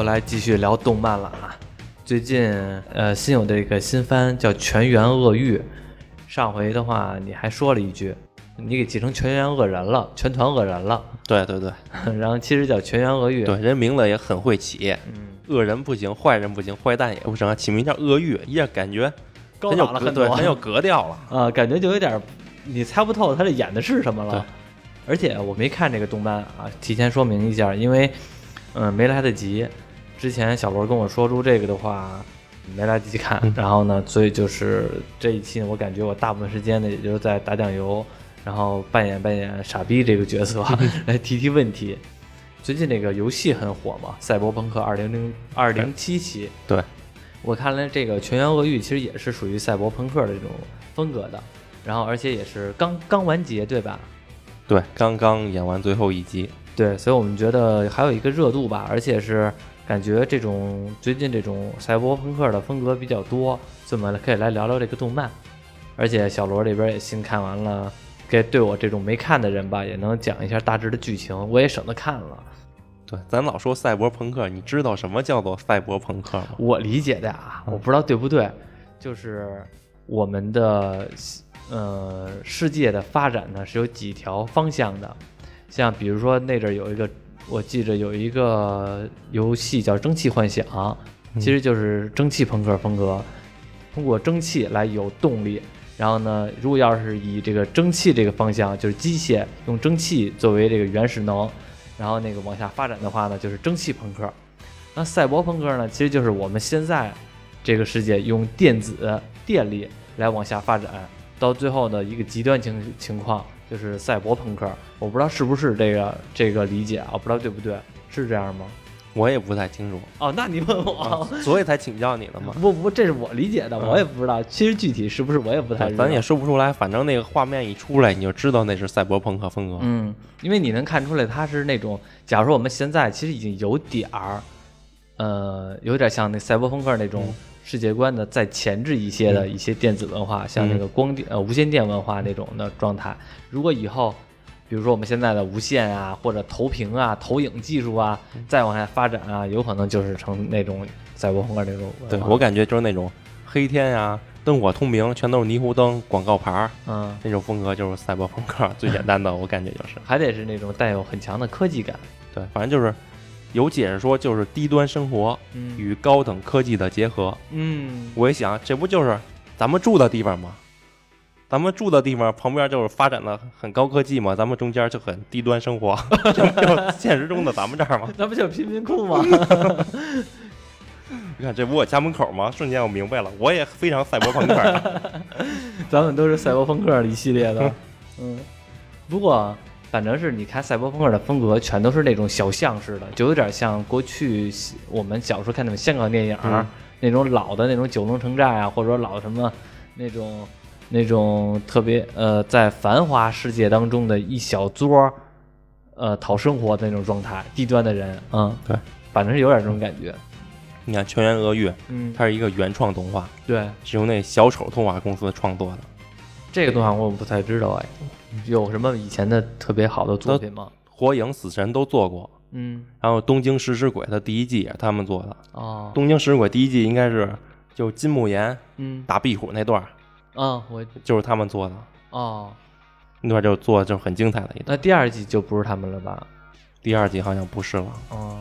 又来继续聊动漫了。啊！最近呃新有的一个新番叫《全员恶欲》，上回的话你还说了一句，你给记成全员恶人了，全团恶人了，对对对。然后其实叫全员恶欲。对，人名字也很会起，嗯，恶人不行，坏人不行，坏蛋也不行，起名叫恶欲，一下感觉高很有档了很多，很有格调了。啊，感觉就有点你猜不透他这演的是什么了。而且我没看这个动漫啊，提前说明一下，因为嗯、没来得及。之前小罗跟我说出这个的话，没来得及看。嗯然后呢，所以就是这一期呢，我感觉我大部分时间呢，也就是在打酱油，然后扮演扮演傻逼这个角色，来提提问题。最近那个游戏很火嘛，《赛博朋克二零零二零七七》。对，我看来这个《全员恶欲》其实也是属于赛博朋克的这种风格的，然后而且也是刚刚完结，对吧？对，刚刚演完最后一集，对，所以我们觉得还有一个热度吧，而且是感觉这种最近这种赛博朋克的风格比较多，所以我们可以来聊聊这个动漫。而且小罗这边也新看完了，给对我这种没看的人吧，也能讲一下大致的剧情，我也省得看了。对，咱老说赛博朋克，你知道什么叫做赛博朋克吗？我理解的啊，我不知道对不对，就是我们的呃世界的发展呢是有几条方向的，像比如说那阵儿有一个，我记着有一个游戏叫《蒸汽幻想》，其实就是蒸汽朋克风格，通过蒸汽来有动力。然后呢，如果要是以这个蒸汽这个方向，就是机械用蒸汽作为这个原始能，然后那个往下发展的话呢，就是蒸汽朋克。那赛博朋克呢，其实就是我们现在这个世界用电子电力来往下发展，到最后的一个极端情情况就是赛博朋克。我不知道是不是这个这个理解啊，不知道对不对，是这样吗？我也不太清楚，哦，那你问我，啊所以才请教你了嘛。不不，这是我理解的，我也不知道，其实具体是不是我也不太。咱也说不出来，反正那个画面一出来，你就知道那是赛博朋克风格。嗯，因为你能看出来，它是那种，假如说我们现在其实已经有点儿，呃，有点像那赛博朋克那种世界观的再前置一些的一些电子文化，像那个光电呃无线电文化那种的状态。如果以后，比如说我们现在的无线啊，或者投屏啊、投影技术啊，再往下发展啊，有可能就是成那种赛博朋克那种。对我感觉就是那种黑天呀、灯火通明，全都是霓虹灯、广告牌儿嗯，那种风格，就是赛博朋克最简单的，我感觉就是。还得是那种带有很强的科技感。对，反正就是有解释说，就是低端生活嗯与高等科技的结合。嗯，我一想，这不就是咱们住的地方吗？咱们住的地方旁边就是发展的很高科技嘛，咱们中间就很低端生活，这不就现实中的咱们这儿吗？那不就是贫民窟吗？你看，这不我家门口吗？瞬间我明白了，我也非常赛博朋克。咱们都是赛博朋克一系列的，嗯，不过反正是你看赛博朋克的风格，全都是那种小巷式的，就有点像过去我们小时候看那种香港电影、嗯那种老的那种九龙城寨啊，或者说老什么那种那种特别呃在繁华世界当中的一小撮呃讨生活的那种状态，低端的人，嗯，对，反正是有点这种感觉，你看《全员恶欲》，嗯，它是一个原创动画，对，是由那小丑动画公司创作的。这个动画我不太知道哎，有什么以前的特别好的作品吗？火影、死神都做过，嗯，然后《东京食尸鬼》的第一季也是他们做的。哦《东京食尸鬼》第一季应该是就金木研嗯，打壁虎那段儿，啊，我就是他们做的，哦，那段就做就很精彩的一段。那第二季就不是他们了吧？第二季好像不是了。哦，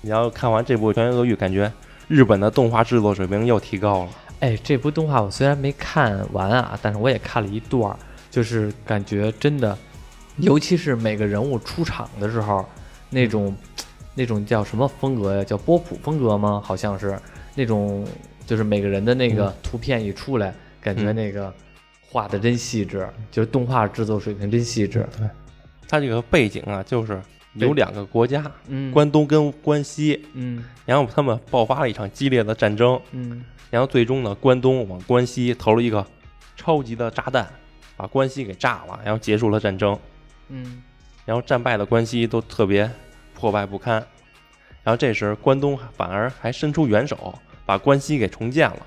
你要看完这部《全员恶欲》，感觉日本的动画制作水平又提高了。哎，这部动画我虽然没看完啊，但是我也看了一段儿，就是感觉真的，尤其是每个人物出场的时候，那种那种叫什么风格呀？叫波普风格吗？好像是那种，就是每个人的那个图片一出来，感觉嗯那个画的真细致，就是动画制作水平真细致。对。它这个背景啊，就是有两个国家，嗯，关东跟关西，嗯。然后他们爆发了一场激烈的战争，嗯。然后最终呢，关东往关西投了一个超级的炸弹，把关西给炸了，然后结束了战争。嗯然后战败的关西都特别破败不堪，然后这时关东反而还伸出援手，把关西给重建了。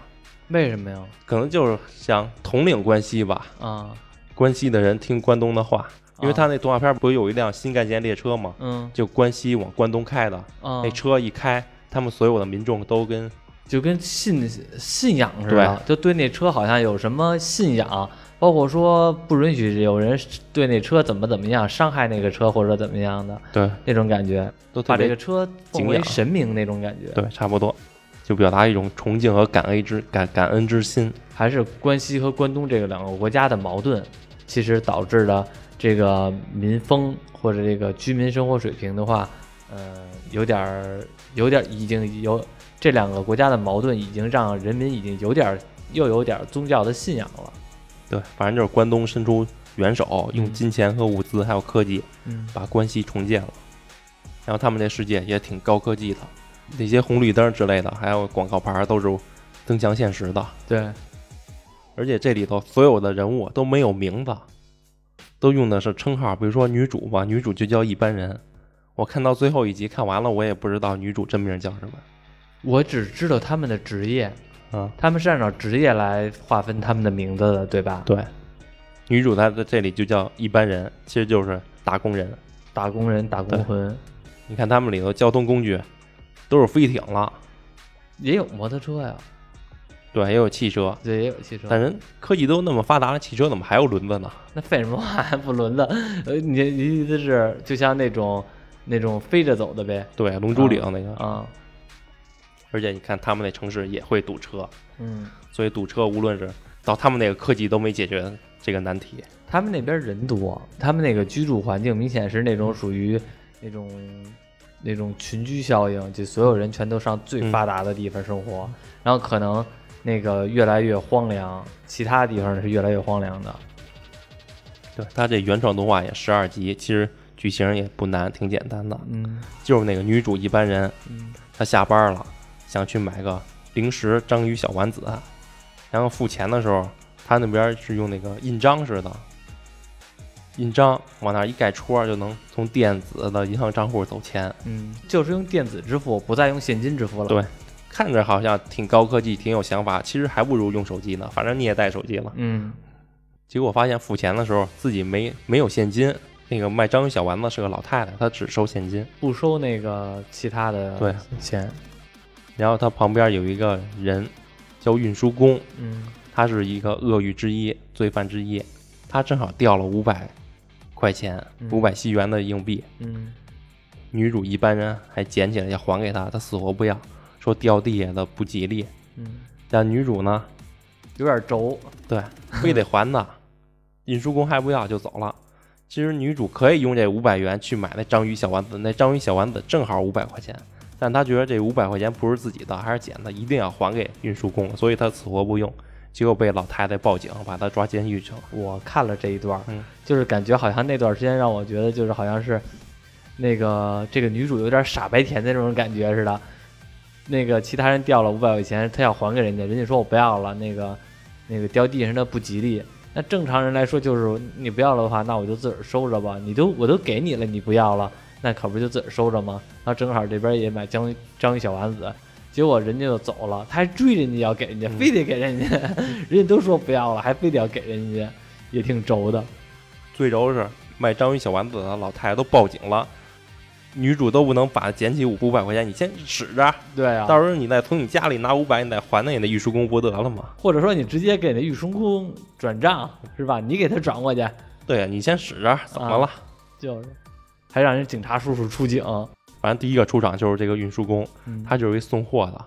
为什么呀？可能就是想统领关西吧，啊，关西的人听关东的话，因为啊他那动画片不是有一辆新干线列车吗？嗯就关西往关东开的，啊那车一开，他们所有的民众都跟就跟信信仰似的，就对那车好像有什么信仰，包括说不允许有人对那车怎么怎么样，伤害那个车或者怎么样的，对那种感觉，都特别把这个车奉为神明那种感觉，对，差不多，就表达一种崇敬和感恩之感感恩之心。还是关西和关东这个两个国家的矛盾，其实导致的这个民风或者这个居民生活水平的话，呃，有点儿有点儿已经有这两个国家的矛盾，已经让人民已经有点儿又有点儿宗教的信仰了。对，反正就是关东伸出援手，用嗯金钱和物资还有科技嗯把关西重建了。然后他们这世界也挺高科技的，那些红绿灯之类的，还有广告牌都是增强现实的。对，而且这里头所有的人物都没有名字，都用的是称号，比如说女主吧，女主就叫一般人。我看到最后一集看完了，我也不知道女主真名叫什么。我只知道他们的职业，啊，他们是按照职业来划分他们的名字的，对吧？对，女主她在这里就叫一般人，其实就是打工人。打工人、打工魂，你看他们里头交通工具都是飞艇了，也有摩托车呀，对，也有汽车，对，也有汽车。但人科技都那么发达了，汽车怎么还有轮子呢？那废什么话还不轮子？呃，你你意思是就像那种那种飞着走的呗？对，龙珠岭那个，啊，而且你看他们那城市也会堵车，嗯，所以堵车无论是到他们那个科技都没解决这个难题。他们那边人多，他们那个居住环境明显是那种属于那种那种群居效应，就所有人全都上最嗯发达的地方生活，然后可能那个越来越荒凉，其他地方是越来越荒凉的。对，他这原创动画也十二集，其实剧情也不难，挺简单的，嗯就是那个女主一般人，嗯她下班了想去买个零食章鱼小丸子，然后付钱的时候，他那边是用那个印章似的，印章往那儿一盖戳，就能从电子的银行账户走钱，嗯，就是用电子支付，不再用现金支付了。对看着好像挺高科技，挺有想法，其实还不如用手机呢，反正你也带手机了。嗯结果发现付钱的时候自己没没有现金，那个卖章鱼小丸子是个老太太，她只收现金。不收那个其他的对钱。然后他旁边有一个人叫运输工，嗯他是一个恶欲之一，罪犯之一。他正好掉了五百块钱，嗯五百西元的硬币。嗯女主一般人还捡起来要还给他，他死活不要，说掉地下的不吉利。嗯，但女主呢，有点轴。对，非得还他。运输工还不要就走了。其实女主可以用这五百元去买那章鱼小丸子，那章鱼小丸子正好五百块钱，但他觉得这五百块钱不是自己的，还是捡的，一定要还给运输工，所以他死活不用。结果被老太太报警，把他抓监狱去了。我看了这一段，嗯就是感觉好像那段时间让我觉得就是好像是那个这个女主有点傻白甜的那种感觉似的。那个其他人掉了五百块钱，他要还给人家，人家说我不要了，那个那个掉地上的不吉利。那正常人来说就是你不要了的话，那我就自个儿收着吧。你都我都给你了，你不要了，那可不就自个儿收着吗？然后正好这边也买章鱼章鱼小丸子，结果人家就走了，他还追人家要给人家，嗯非得给人家，人家都说不要了，还非得要给人家，也挺轴的。最轴是卖章鱼小丸子的老太太都报警了，女主都不能把捡起五五百块钱，你先使着，对啊，到时候你再从你家里拿五百，你再还那你的运输工不得了吗？或者说你直接给那玉书工转账是吧？你给他转过去，对呀，你先使着，怎么了？就是，还让人警察叔叔出警。反正第一个出场就是这个运输工，嗯他就是一送货的，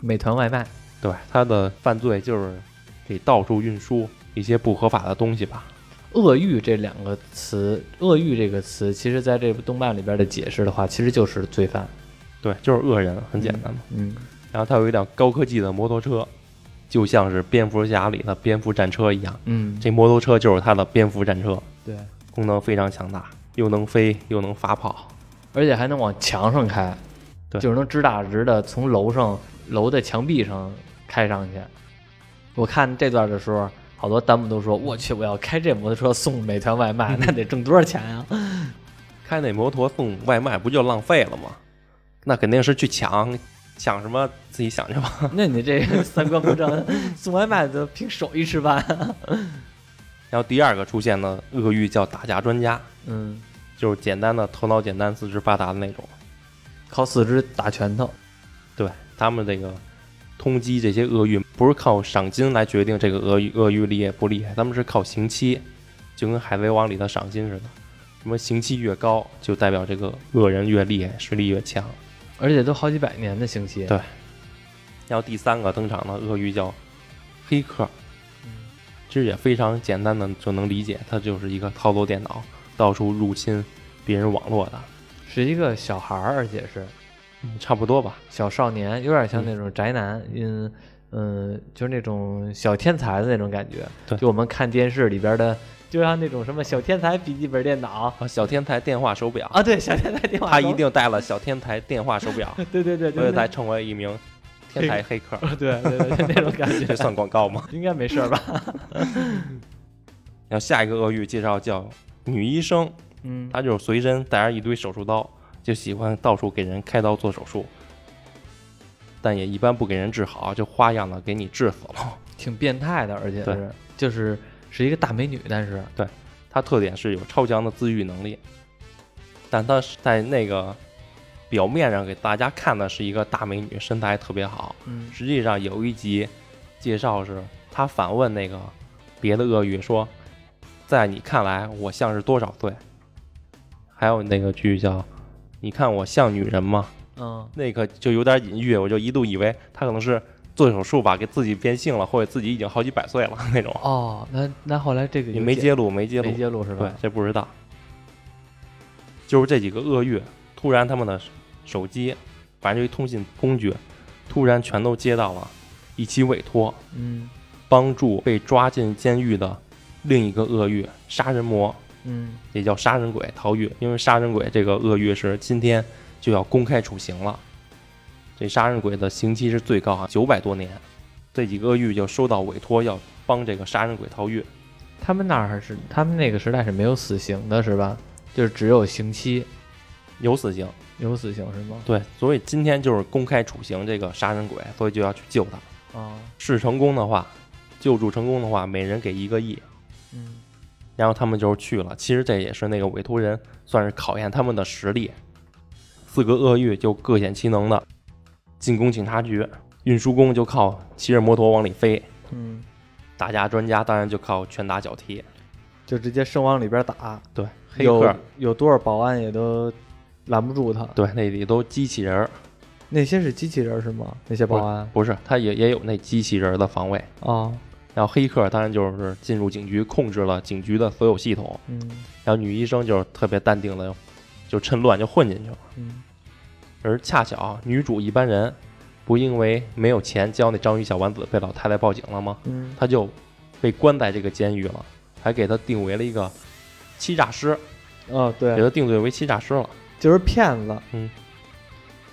美团外卖，对，他的犯罪就是给到处运输一些不合法的东西吧。恶欲这两个词，恶欲这个词，其实在这部动漫里边的解释的话，其实就是罪犯。对，就是恶人，很简单嘛。嗯，然后他有一辆高科技的摩托车，就像是蝙蝠侠里的蝙蝠战车一样。嗯，这摩托车就是他的蝙蝠战车，对，功能非常强大，又能飞又能发炮。而且还能往墙上开，对就是能直打直的从楼上楼的墙壁上开上去。我看这段的时候，好多弹幕都说：“我去，我要开这摩托车送美团外卖，那得挣多少钱呀、开那摩托送外卖不就浪费了吗？那肯定是去抢，抢什么自己想去吧。那你这三观不正，送外卖都凭手艺吃饭。然后第二个出现的恶欲叫打架专家，嗯，就是简单的头脑简单、四肢发达的那种。靠四肢打拳头。对他们这个通缉这些恶狱不是靠赏金来决定这个恶狱恶狱厉害不厉害，他们是靠刑期，就跟海贼王里的赏金似的，什么刑期越高，就代表这个恶人越厉害，实力越强。而且都好几百年的刑期。对然后第三个登场的鳄鱼叫黑客，嗯其实也非常简单的就能理解，它就是一个操作电脑，到处入侵别人网络的，是一个小孩儿，而且是差不多吧。小少年，有点像那种宅男，嗯嗯，就是那种小天才的那种感觉。对就我们看电视里边的，就像那种什么小天才笔记本电脑啊，小天才电话手表，啊，对，小天才电话，他一定带了小天才电话手表，对对对，对所以才成为一名天才黑客。对对对，就那种感觉 这，算广告吗？应该没事吧？然后下一个鳄鱼介绍叫女医生，嗯，她就是随身带着一堆手术刀，就喜欢到处给人开刀做手术，但也一般不给人治好，就花样的给你治死了。挺变态的，而且是就是是一个大美女，但是对她特点是有超强的自愈能力，但她是在那个表面上给大家看的是一个大美女，身材特别好，嗯实际上有一集介绍是她反问那个别的鳄鱼说，在你看来我像是多少岁？还有那个剧叫你看我像女人吗？嗯那个就有点隐喻，我就一度以为她可能是做手术吧，给自己变性了，或者自己已经好几百岁了那种。哦，那那后来这个也没揭露，没揭露没，揭露是吧对吧？，这不知道。就是这几个鳄鱼，突然他们的手机，反正就一通信工具，突然全都接到了一起委托，嗯帮助被抓进监狱的另一个恶狱杀人魔，嗯也叫杀人鬼逃狱。因为杀人鬼这个恶狱是今天就要公开处刑了，这杀人鬼的刑期是最高啊，九百多年。这几个恶狱就收到委托，要帮这个杀人鬼逃狱。他们那儿是他们那个时代是没有死刑的，是吧？就是只有刑期，有死刑，有死刑是吗？对，所以今天就是公开处刑这个杀人鬼，所以就要去救他。啊，是成功的话，救助成功的话，每人给一个亿。嗯然后他们就是去了。其实这也是那个委托人算是考验他们的实力。四个恶狱就各显其能的进攻警察局，运输工就靠骑着摩托往里飞，嗯，打架专家当然就靠拳打脚踢。就直接生往里边打，对，黑有客有多少保安也都拦不住他。对那里都机器人儿，那些是机器人是吗？那些保安不是，他也也有那机器人儿的防卫。啊，然后黑客当然就是进入警局，控制了警局的所有系统。嗯然后女医生就是特别淡定的，就趁乱就混进去了。嗯而恰巧女主一般人不因为没有钱交那章鱼小丸子被老太太报警了吗？嗯，她就被关在这个监狱了，还给她定为了一个欺诈师，哦对给，她定罪为欺诈师了。就是骗子。嗯，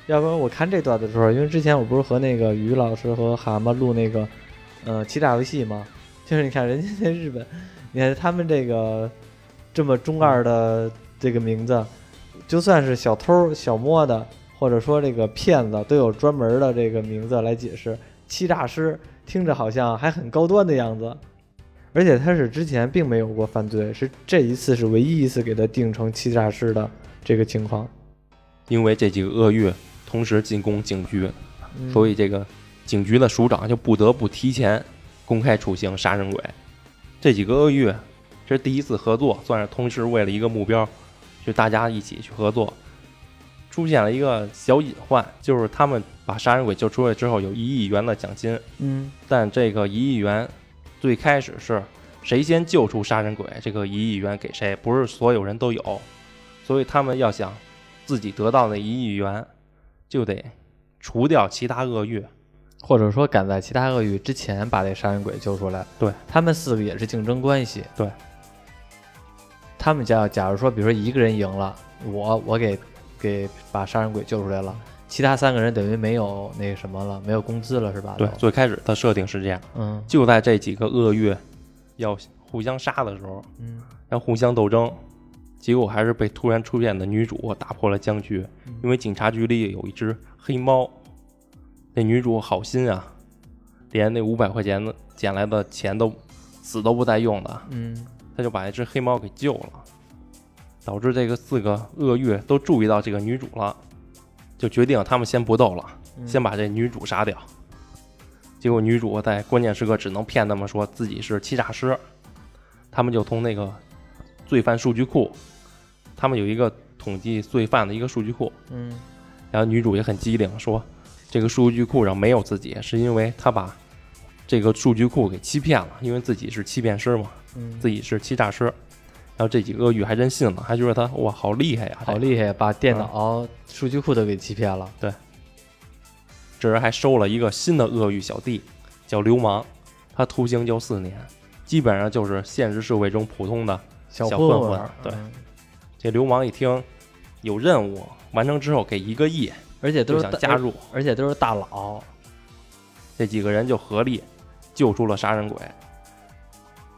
要不然我看这段的时候，因为之前我不是和那个于老师和蛤蟆录那个呃欺诈游戏吗？就是你看人家在日本，你看他们这个这么中二的这个名字，就算是小偷小摸的，或者说这个骗子，都有专门的这个名字来解释。欺诈师听着好像还很高端的样子，而且他是之前并没有过犯罪，是这一次是唯一一次给他定成欺诈师的这个情况。因为这几个鳄鱼同时进攻警局，嗯所以这个警局的署长就不得不提前公开处刑杀人鬼。这几个鳄鱼这是第一次合作，算是同时为了一个目标，就大家一起去合作。出现了一个小隐患，就是他们把杀人鬼救出来之后，有一亿元的奖金，嗯但这个一亿元最开始是谁先救出杀人鬼，这个一亿元给谁，不是所有人都有，所以他们要想自己得到那一亿元，就得除掉其他鳄鱼。或者说赶在其他鳄鱼之前把这杀人鬼救出来。对，他们四个也是竞争关系。对，他们家假如说，比如说一个人赢了，我我给给把杀人鬼救出来了，其他三个人等于没有那个什么了，没有工资了，是吧？对，最开始的设定是这样，嗯就在这几个鳄鱼要互相杀的时候，嗯要互相斗争，结果还是被突然出现的女主打破了僵局。嗯因为警察局里有一只黑猫，那女主好心啊，连那五百块钱的捡来的钱都死都不带用的，嗯她就把那只黑猫给救了，导致这个四个恶欲都注意到这个女主了，就决定他们先不斗了，嗯先把这女主杀掉。结果女主在关键时刻只能骗他们说自己是欺诈师，他们就从那个罪犯数据库，他们有一个统计罪犯的一个数据库，嗯。然后女主也很机灵，说这个数据库上没有自己，是因为她把这个数据库给欺骗了，因为自己是欺骗师嘛，嗯，自己是欺诈师。然后这几个鳄鱼还真信了，还觉得他哇好厉害呀，好厉害，把电脑数据库都给欺骗了。对。这人还收了一个新的鳄鱼小弟，叫流氓，他徒刑就四年，基本上就是现实社会中普通的。小小混混混对。嗯这流氓一听有任务完成之后给一个亿，而且都是想加入，而且都是大佬。这几个人就合力救出了杀人鬼。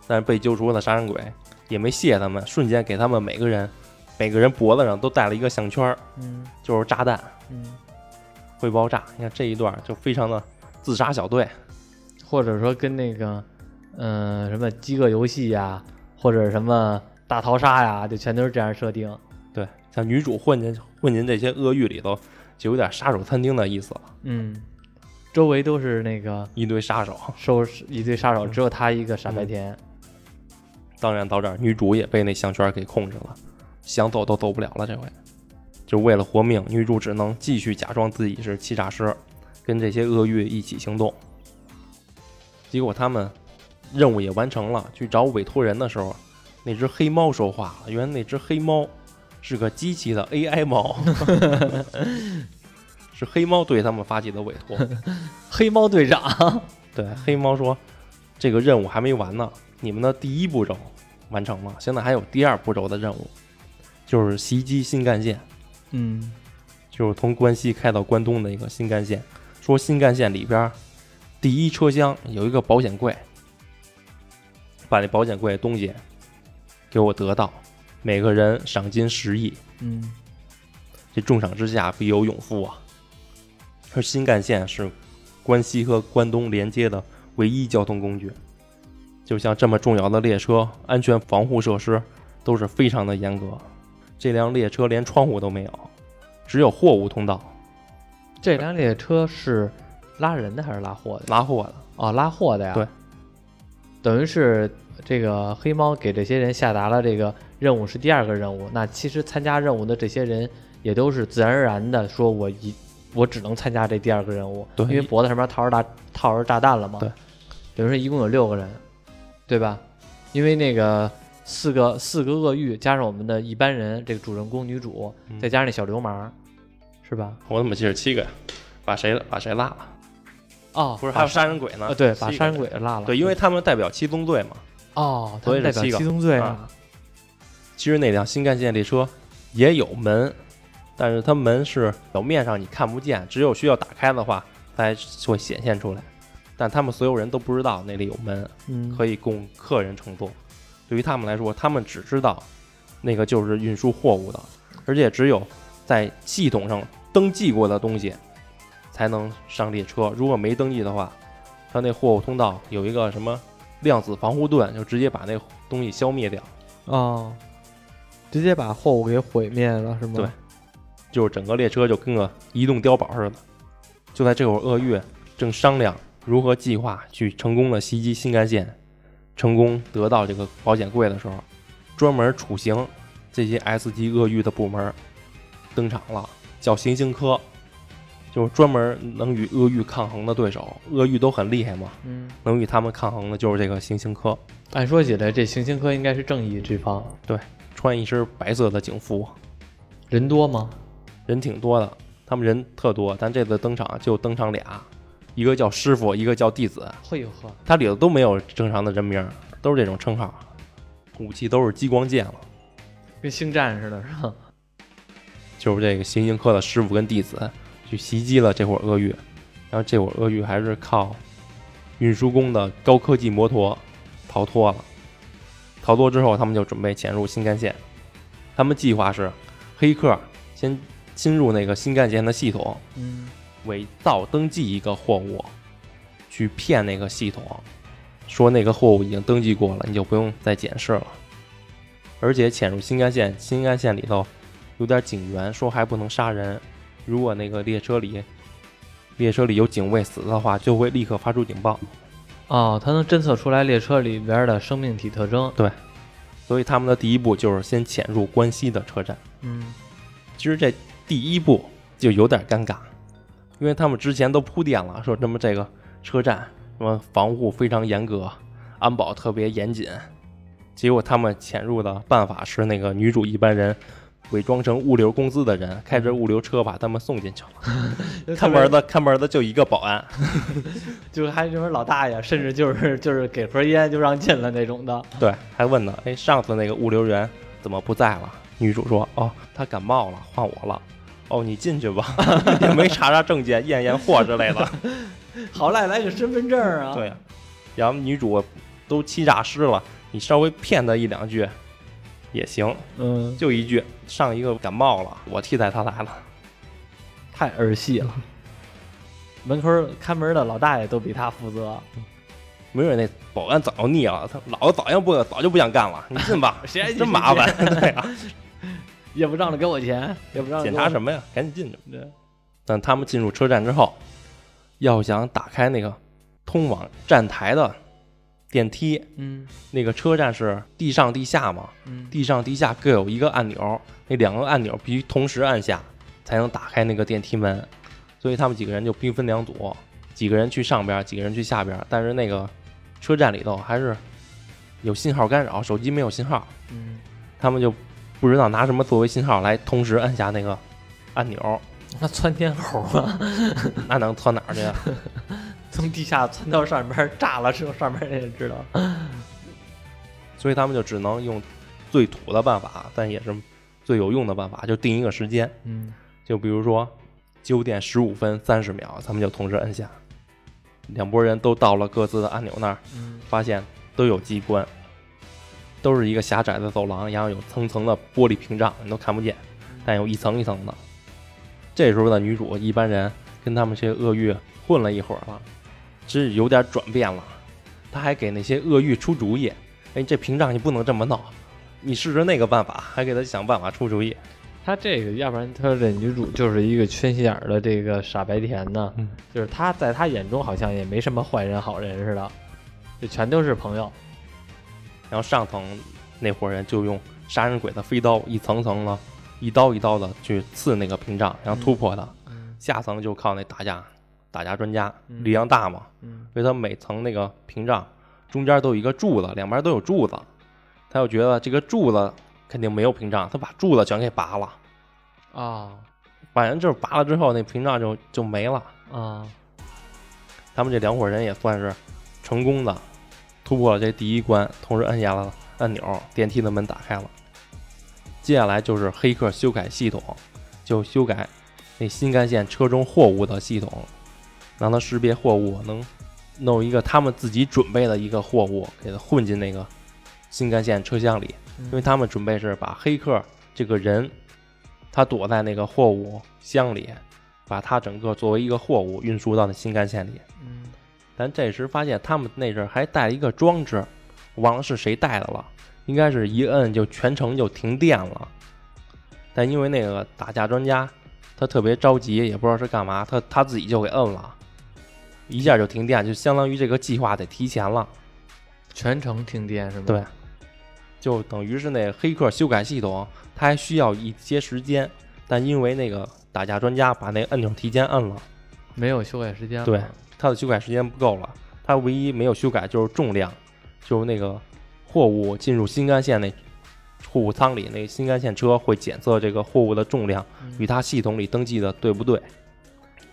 但是被救出的杀人鬼也没谢他们，瞬间给他们每个人每个人脖子上都带了一个项圈，嗯就是炸弹嗯，会爆炸。你看这一段就非常的自杀小队，或者说跟那个嗯、呃什么饥饿游戏呀，或者什么大逃杀呀，就全都是这样设定。对，像女主混进混进这些鳄鱼里头，就有点杀手餐厅的意思了，嗯，周围都是那个一堆杀手。收拾一堆杀手，嗯只有他一个傻白甜。当然到这儿，女主也被那项圈给控制了，想走都走不了了。这回，就为了活命，女主只能继续假装自己是欺诈师，跟这些鳄鱼一起行动。结果他们任务也完成了，去找委托人的时候，那只黑猫说话了。原来那只黑猫是个机器的 AI 猫，是黑猫对他们发起的委托。黑猫队长，对，黑猫说这个任务还没完呢，你们的第一步骤完成了，现在还有第二步骤的任务，就是袭击新干线，嗯就是从关西开到关东的一个新干线。说新干线里边儿第一车厢有一个保险柜，把那保险柜的东西给我得到，每个人赏金十亿，嗯这重赏之下必有勇夫啊！而新干线是关西和关东连接的唯一交通工具，就像这么重要的列车，安全防护设施都是非常的严格。这辆列车连窗户都没有，只有货物通道，这辆列车是拉人的还是拉货的？拉货的。哦，拉货的呀。对，等于是这个黑猫给这些人下达了这个任务是第二个任务。那其实参加任务的这些人也都是自然而然的说，我一我只能参加这第二个任务，对因为脖子上面套着大套着炸弹了嘛。对，等于说一共有六个人，对吧？因为那个四个四个鳄鱼加上我们的一般人，这个主人公女主，嗯再加上那小流氓，是吧？我怎么记着七个呀？把谁把谁落了？哦，不是还有杀人鬼呢？啊，对，把杀人鬼落了。对，因为他们代表七宗罪嘛。哦，他所以们代表七宗罪啊。其实那辆新干线列车也有门，但是它门是表面上你看不见，只有需要打开的话才会显现出来。但他们所有人都不知道那里有门，嗯，可以供客人乘坐。对于他们来说，他们只知道那个就是运输货物的，而且只有在系统上登记过的东西才能上列车。如果没登记的话，它那货物通道有一个什么量子防护盾，就直接把那东西消灭掉。哦，直接把货物给毁灭了是吗？对，就是整个列车就跟个移动碉堡似的。就在这会儿，鳄鱼正商量如何计划去成功的袭击新干线，成功得到这个保险柜的时候，专门处刑这些 S 级鳄鱼的部门登场了，叫行星科，就是专门能与鳄鱼抗衡的对手。鳄鱼都很厉害嘛，嗯，能与他们抗衡的就是这个行星科，按说起来，这行星科应该是正义这方，对穿一身白色的警服，人多吗？人挺多的，他们人特多，但这次登场就登场俩，一个叫师傅，一个叫弟子，嘿呦呵，他里头都没有正常的人名，都是这种称号，武器都是激光剑了。跟星战似的，是吧？就是这个行星科的师傅跟弟子去袭击了这伙鳄鱼，然后这伙鳄鱼还是靠运输工的高科技摩托逃脱了。逃脱之后，他们就准备潜入新干线。他们计划是黑客先侵入那个新干线的系统，嗯，伪造登记一个货物，去骗那个系统，说那个货物已经登记过了，你就不用再检视了。而且潜入新干线，新干线里头有点警员说还不能杀人，如果那个列车里列车里有警卫死的话，就会立刻发出警报。哦，它能侦测出来列车里边的生命体特征。对所以他们的第一步就是先潜入关西的车站。嗯其实这第一步就有点尴尬，因为他们之前都铺垫了，说什么这个车站什么防护非常严格，安保特别严谨。结果他们潜入的办法是那个女主一般人伪装成物流公司的人，开着物流车把他们送进去了。看门的看门的就一个保安，就还什么老大爷，甚至就是 就是给盒烟就让进了那种的。对，还问呢，哎，上次那个物流员怎么不在了？女主说，哦，他感冒了，换我了。哦，你进去吧，也没查查证件、验验货之类的。好赖来个身份证啊！对，然后女主都欺诈师了，你稍微骗她一两句也行，嗯，就一句上一个感冒了，我替代他来了。太儿戏了。门口看门的老大爷都比他负责，没准那保安早就腻了，他老子早就不早就不想干了，你进吧，谁还真麻烦。对啊，也不让着给我钱，也不让检查什么呀？赶紧进去。么？对，等他们进入车站之后，要想打开那个通往站台的电梯，嗯。那个车站是地上地下嘛，嗯。地上地下各有一个按钮，那两个按钮必须同时按下才能打开那个电梯门，所以他们几个人就兵分两组，几个人去上边，几个人去下边。但是那个车站里头还是有信号干扰，手机没有信号，嗯，他们就不知道拿什么作为信号来同时按下那个按钮，那窜天猴啊，那能窜哪儿去啊？从地下窜到上边炸了之后，上边人也知道。所以他们就只能用最土的办法，但也是最有用的办法，就定一个时间。嗯就比如说九点十五分三十秒，他们就同时摁下，两拨人都到了各自的按钮那儿，嗯发现都有机关，都是一个狭窄的走廊，然后有层层的玻璃屏障，你都看不见，但有一层一层的。这时候的女主一般人跟他们这些恶欲混了一会儿了，是有点转变了，他还给那些恶欲出主意，哎，这屏障你不能这么闹，你试试那个办法，还给他想办法出主意。他这个，要不然他这女主就是一个缺心眼儿的这个傻白甜呢，嗯就是他在他眼中好像也没什么坏人好人似的，就全都是朋友。然后上层那伙人就用杀人鬼的飞刀一层层的、一刀一刀的去刺那个屏障，然后突破它。嗯下层就靠那打架打架专家，嗯力量大嘛，嗯所以他每层那个屏障中间都有一个柱子，两边都有柱子。他又觉得这个柱子肯定没有屏障，他把柱子全给拔了。啊反正就是拔了之后，那屏障就就没了。啊他们这两伙人也算是成功的突破了这第一关，同时按下了按钮，电梯的门打开了。接下来就是黑客修改系统，就修改那新干线车中货物的系统，让他识别货物，能弄一个他们自己准备的一个货物，给他混进那个新干线车厢里。因为他们准备是把黑客这个人，他躲在那个货物箱里，把他整个作为一个货物运输到那新干线里。嗯但这时发现他们那阵儿还带了一个装置，忘了是谁带的了，应该是一摁就全程就停电了。但因为那个打架专家他特别着急，也不知道是干嘛，他他自己就给摁了，一下就停电，就相当于这个计划得提前了。全程停电是吗？对，就等于是那黑客修改系统，它还需要一些时间，但因为那个打架专家把那个按钮提前摁了。没有修改时间了。对它的修改时间不够了，它唯一没有修改就是重量，就是那个货物进入新干线那货物舱里，那个新干线车会检测这个货物的重量嗯与它系统里登记的对不对，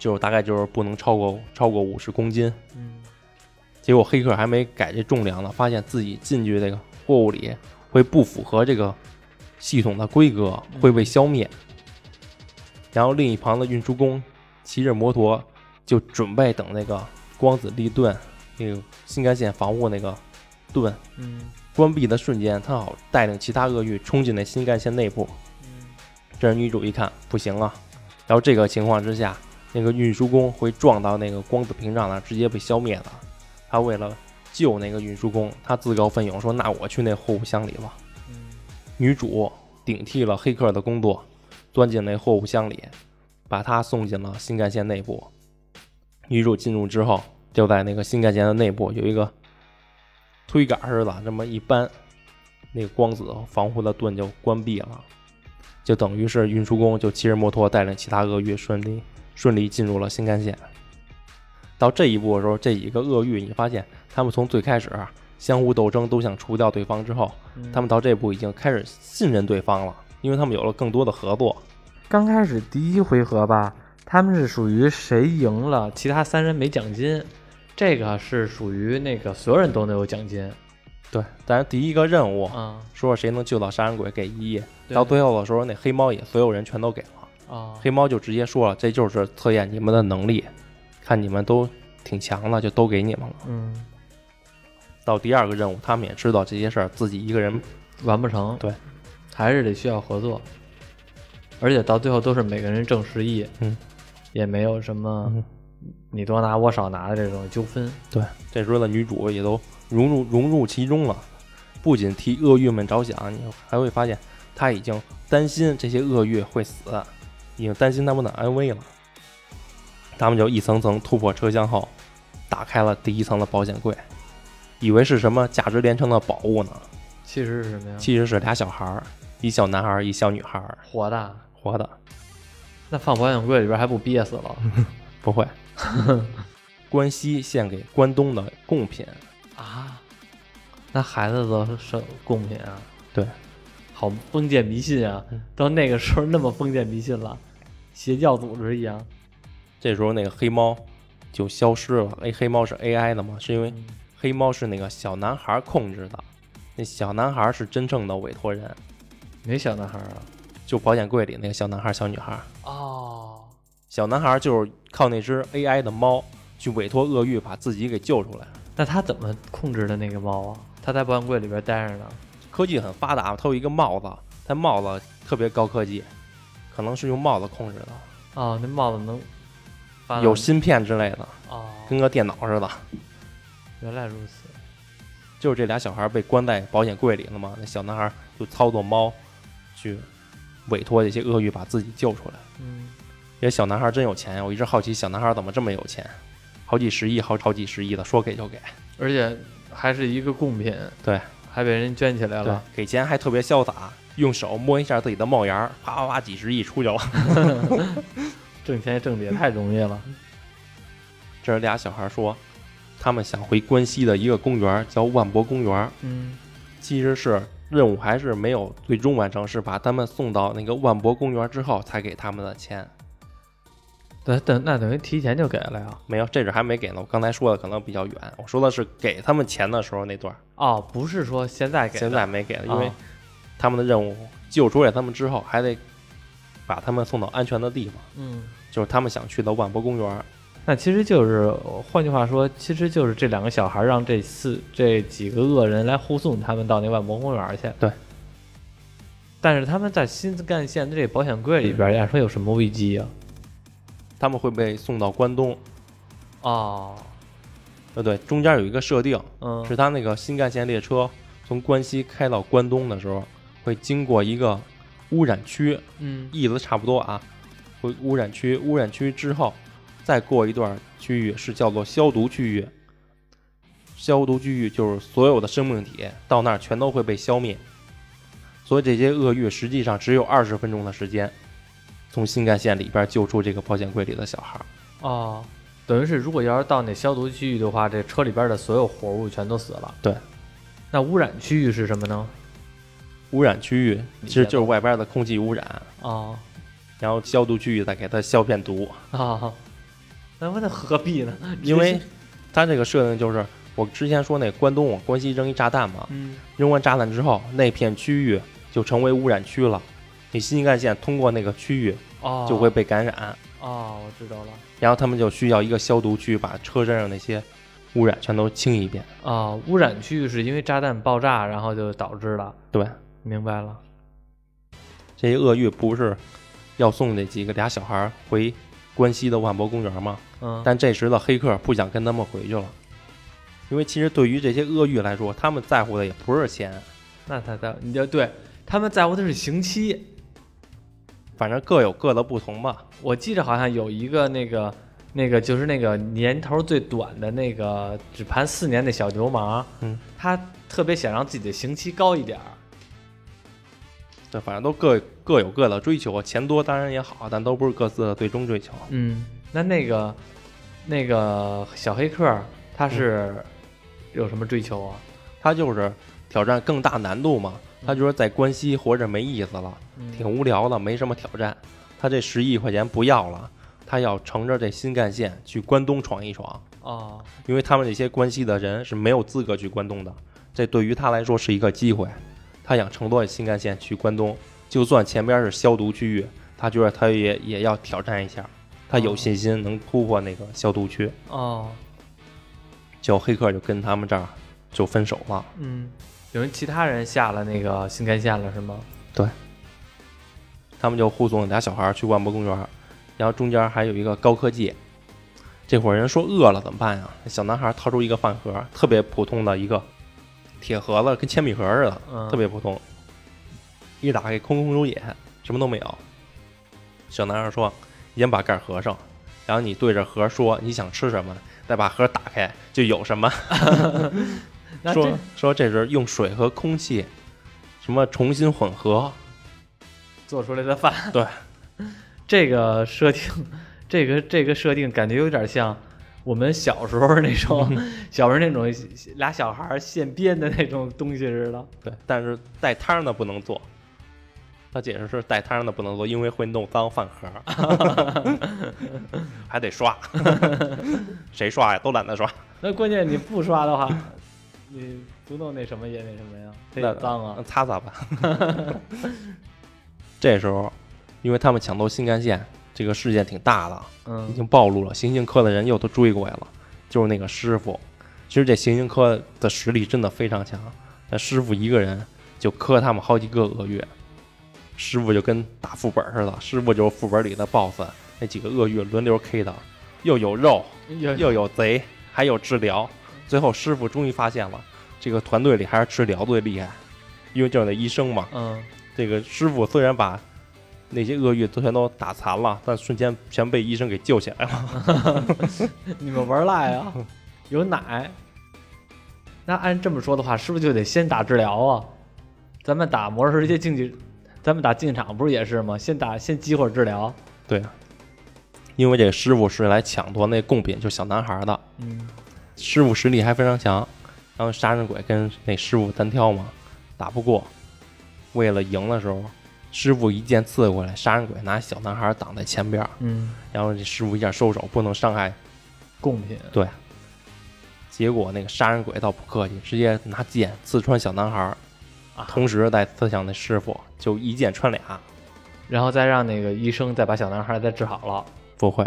就是大概就是不能超过超过五十公斤。嗯结果黑客还没改这重量呢，发现自己进去这个货物里会不符合这个系统的规格，会被消灭。然后另一旁的运输工骑着摩托就准备等那个光子力盾那个新干线防护那个盾嗯关闭的瞬间，他好带领其他鳄鱼冲进那新干线内部。嗯这时女主一看不行啊，然后这个情况之下，那个运输工会撞到那个光子屏障那儿，直接被消灭了。他为了救那个运输工，他自告奋勇说：“那我去那货物箱里吧。”嗯女主顶替了黑客的工作，钻进那货物箱里，把他送进了新干线内部。女主进入之后，就在那个新干线的内部有一个推杆似的，这么一扳，那个光子防护的盾就关闭了，就等于是运输工就骑着摩托带领其他鳄鱼顺利顺利进入了新干线。到这一步的时候，这几个鳄鱼你发现他们从最开始相互斗争，都想除掉对方之后，他们到这步已经开始信任对方了，因为他们有了更多的合作。刚开始第一回合吧，他们是属于谁赢了，其他三人没奖金，这个是属于那个所有人都能有奖金对，但是第一个任务啊说谁能救到杀人鬼给一到最后的时候，那黑猫也所有人全都给了。啊黑猫就直接说了，这就是测验你们的能力，看你们都挺强的，就都给你们了。嗯，到第二个任务，他们也知道这些事儿自己一个人完不成，对，还是得需要合作，而且到最后都是每个人挣十亿，嗯，也没有什么嗯你多拿我少拿的这种纠纷，对，这时候的女主也都融入融入其中了，不仅替鳄鱼们着想，你还会发现她已经担心这些鳄鱼会死，已经担心他们的安危了。他们就一层层突破车厢后，打开了第一层的保险柜，以为是什么价值连城的宝物呢，其实是什么呀？其实是俩小孩儿，一小男孩儿，一小女孩儿，活的，活的那放保险柜里边还不憋死了 不会。关西献给关东的贡品，啊？那孩子的是贡品啊？对，好封建迷信啊！嗯到那个时候那么封建迷信了，邪教组织一样。这时候那个黑猫就消失了。哎，黑猫是 AI 的吗？是因为嗯黑猫是那个小男孩控制的，那小男孩是真正的委托人，没小男孩啊？就保险柜里那个小男孩、小女孩。哦，小男孩就是靠那只 AI 的猫去委托鳄鱼把自己给救出来。那他怎么控制的那个猫啊？他在保险柜里边待着呢。科技很发达，它有一个帽子，它帽子特别高科技，可能是用帽子控制的，哦，那帽子能有芯片之类的，哦，跟个电脑似的。原来如此。就是这俩小孩被关在保险柜里了嘛，那小男孩就操作猫去委托这些鳄鱼把自己救出来。嗯，这小男孩真有钱呀！我一直好奇小男孩怎么这么有钱，好几十亿、好好几十亿的，说给就给。而且还是一个贡品，对，还被人捐起来了。，给钱还特别潇洒，用手摸一下自己的帽檐儿，啪啪啪几十亿出去了。挣钱挣的也太容易了。这是俩小孩说，他们想回关西的一个公园，叫万博公园。嗯，其实是任务还是没有最终完成，是把他们送到那个万博公园之后才给他们的钱。等等，那等于提前就给了呀？没有，这是还没给呢。我刚才说的可能比较远，我说的是给他们钱的时候那段，哦，不是说现在给，现在没给了，因为啊他们的任务救出来他们之后，还得把他们送到安全的地方，嗯，就是他们想去的万博公园。那其实就是，换句话说，其实就是这两个小孩让这四这几个恶人来护送他们到那万博公园去。对。但是他们在新干线的这保险柜里边，按说有什么危机啊？他们会被送到关东，哦，呃，对，中间有一个设定，嗯，是他那个新干线列车从关西开到关东的时候，会经过一个污染区，嗯。意思差不多啊。会污染区，污染区之后，再过一段区域是叫做消毒区域。消毒区域就是所有的生命体到那儿全都会被消灭，所以这些鳄鱼实际上只有二十分钟的时间，从新干线里边救出这个保险柜里的小孩儿。哦，等于是如果要是到那消毒区域的话，这车里边的所有活物全都死了。对。那污染区域是什么呢？污染区域其实就是外边的空气污染，哦然后消毒区域再给它消片毒。啊，那我那何必呢？因为它这个设定就是我之前说那关东往关西扔一炸弹嘛，嗯扔完炸弹之后，那片区域就成为污染区了。你新干线通过那个区域哦就会被感染，哦，我知道了。然后他们就需要一个消毒区，把车身上那些污染全都清一遍。啊，污染区域是因为炸弹爆炸，然后就导致了。对，明白了。这些鳄鱼不是要送那几个俩小孩回关西的万博公园吗？嗯，但这时的黑客不想跟他们回去了，因为其实对于这些鳄鱼来说，他们在乎的也不是钱，那他在，你就对他们在乎的是刑期。反正各有各的不同吧。我记着好像有一个那个那个就是那个年头最短的那个只盘四年的小流氓，嗯，他特别想让自己的刑期高一点儿。对，反正都各各有各的追求，钱多当然也好，但都不是各自的最终追求。嗯，那那个那个小黑客他是有什么追求啊？他就是挑战更大难度嘛，他觉得在关西活着没意思了，挺无聊的，没什么挑战。他这十亿块钱不要了，他要乘着这新干线去关东闯一闯，啊，因为他们这些关西的人是没有资格去关东的，这对于他来说是一个机会。他想乘坐新干线去关东，就算前边是消毒区域，他觉得他也也要挑战一下，他有信心能突破那个消毒区。哦，就黑客就跟他们这儿就分手了。嗯，有人其他人下了那个新干线了是吗？对他们就护送俩小孩儿去万博公园，然后中间还有一个高科技。这伙人说饿了怎么办呀？小男孩掏出一个饭盒，特别普通的一个铁盒子，跟铅笔盒似的，嗯，特别普通。一打开空空如也，什么都没有。小男孩说：“你先把盖儿合上，然后你对着盒说你想吃什么，再把盒打开就有什么。那说说这是用水和空气什么重新混合。做出来的饭。对，这个设定，这个这个设定感觉有点像我们小时候那种小时候那种俩小孩儿现编的那种东西似的。对，但是带汤的不能做。他解释是带汤的不能做，因为会弄脏饭盒儿，还得刷。谁刷呀？都懒得刷。那关键你不刷的话，你不弄那什么也那什么呀，它也脏啊。擦擦吧。这时候，因为他们抢夺新干线，这个事件挺大的，嗯已嗯经暴露了。行刑科的人又都追过来了，就是那个师傅。其实这行刑科的实力真的非常强，那师傅一个人就磕他们好几个鳄鱼。师傅就跟打副本似的，师傅就是副本里的 BOSS，那几个鳄鱼轮流 K 他，又有肉，又又有贼，还有治疗。最后师傅终于发现了，这个团队里还是治疗最厉害，因为就是那医生嘛。嗯这个师傅虽然把那些鳄鱼都全都打残了，但瞬间全被医生给救起来了。你们玩赖啊？有奶。那按这么说的话，是不是就得先打治疗啊？咱们打魔兽世界竞技，咱们打竞技场不是也是吗？先打先激活治疗。对啊，因为这个师傅是来抢夺那贡品，就是小男孩的。嗯师傅实力还非常强，然后杀人鬼跟那师傅单挑嘛，打不过。为了赢的时候，师傅一剑刺过来，杀人鬼拿小男孩挡在前边儿，嗯，然后这师傅一下收手，不能伤害。贡品。对，结果那个杀人鬼倒不客气，直接拿剑刺穿小男孩儿，啊同时再刺向那师傅，就一剑穿俩。然后再让那个医生再把小男孩再治好了，不会，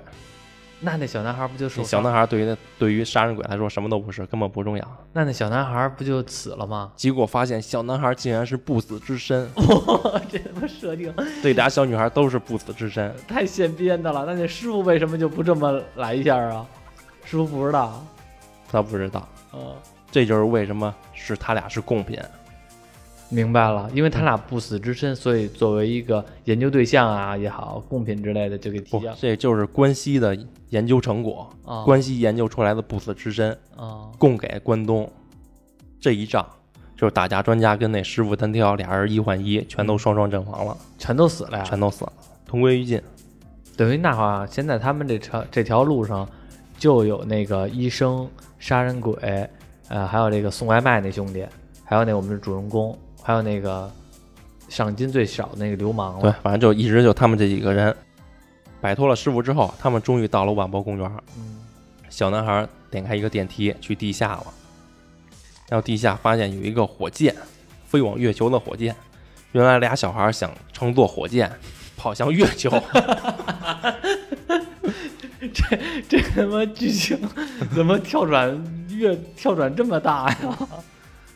那那小男孩不就是小男孩对于那对于杀人鬼来说什么都不是，根本不重要。那那小男孩不就死了吗？结果发现小男孩竟然是不死之身，这他妈设定这俩小女孩都是不死之身。太现编的了。那那师傅为什么就不这么来一下啊？师傅不知道。他不知道，嗯，这就是为什么是他俩是贡品。明白了，因为他俩不死之身，所以作为一个研究对象啊也好，贡品之类的就给提不交，这就是关西的研究成果，啊关西研究出来的不死之身，啊供给关东。这一仗就是打架专家跟那师傅单挑，俩人一换一，全都双双阵亡了，全都死了呀。全都死了，同归于尽。等于那话，现在他们这条这条路上就有那个医生、杀人鬼，呃，还有这个送外卖那兄弟，还有那我们的主人公，还有那个赏金最少的那个流氓了。对，反正就一直就他们这几个人摆脱了师傅之后，他们终于到了万博公园。嗯小男孩点开一个电梯去地下了，然后地下发现有一个火箭，飞往月球的火箭。原来俩小孩想乘坐火箭跑向月球，这他妈剧情 怎么跳转越跳转这么大呀？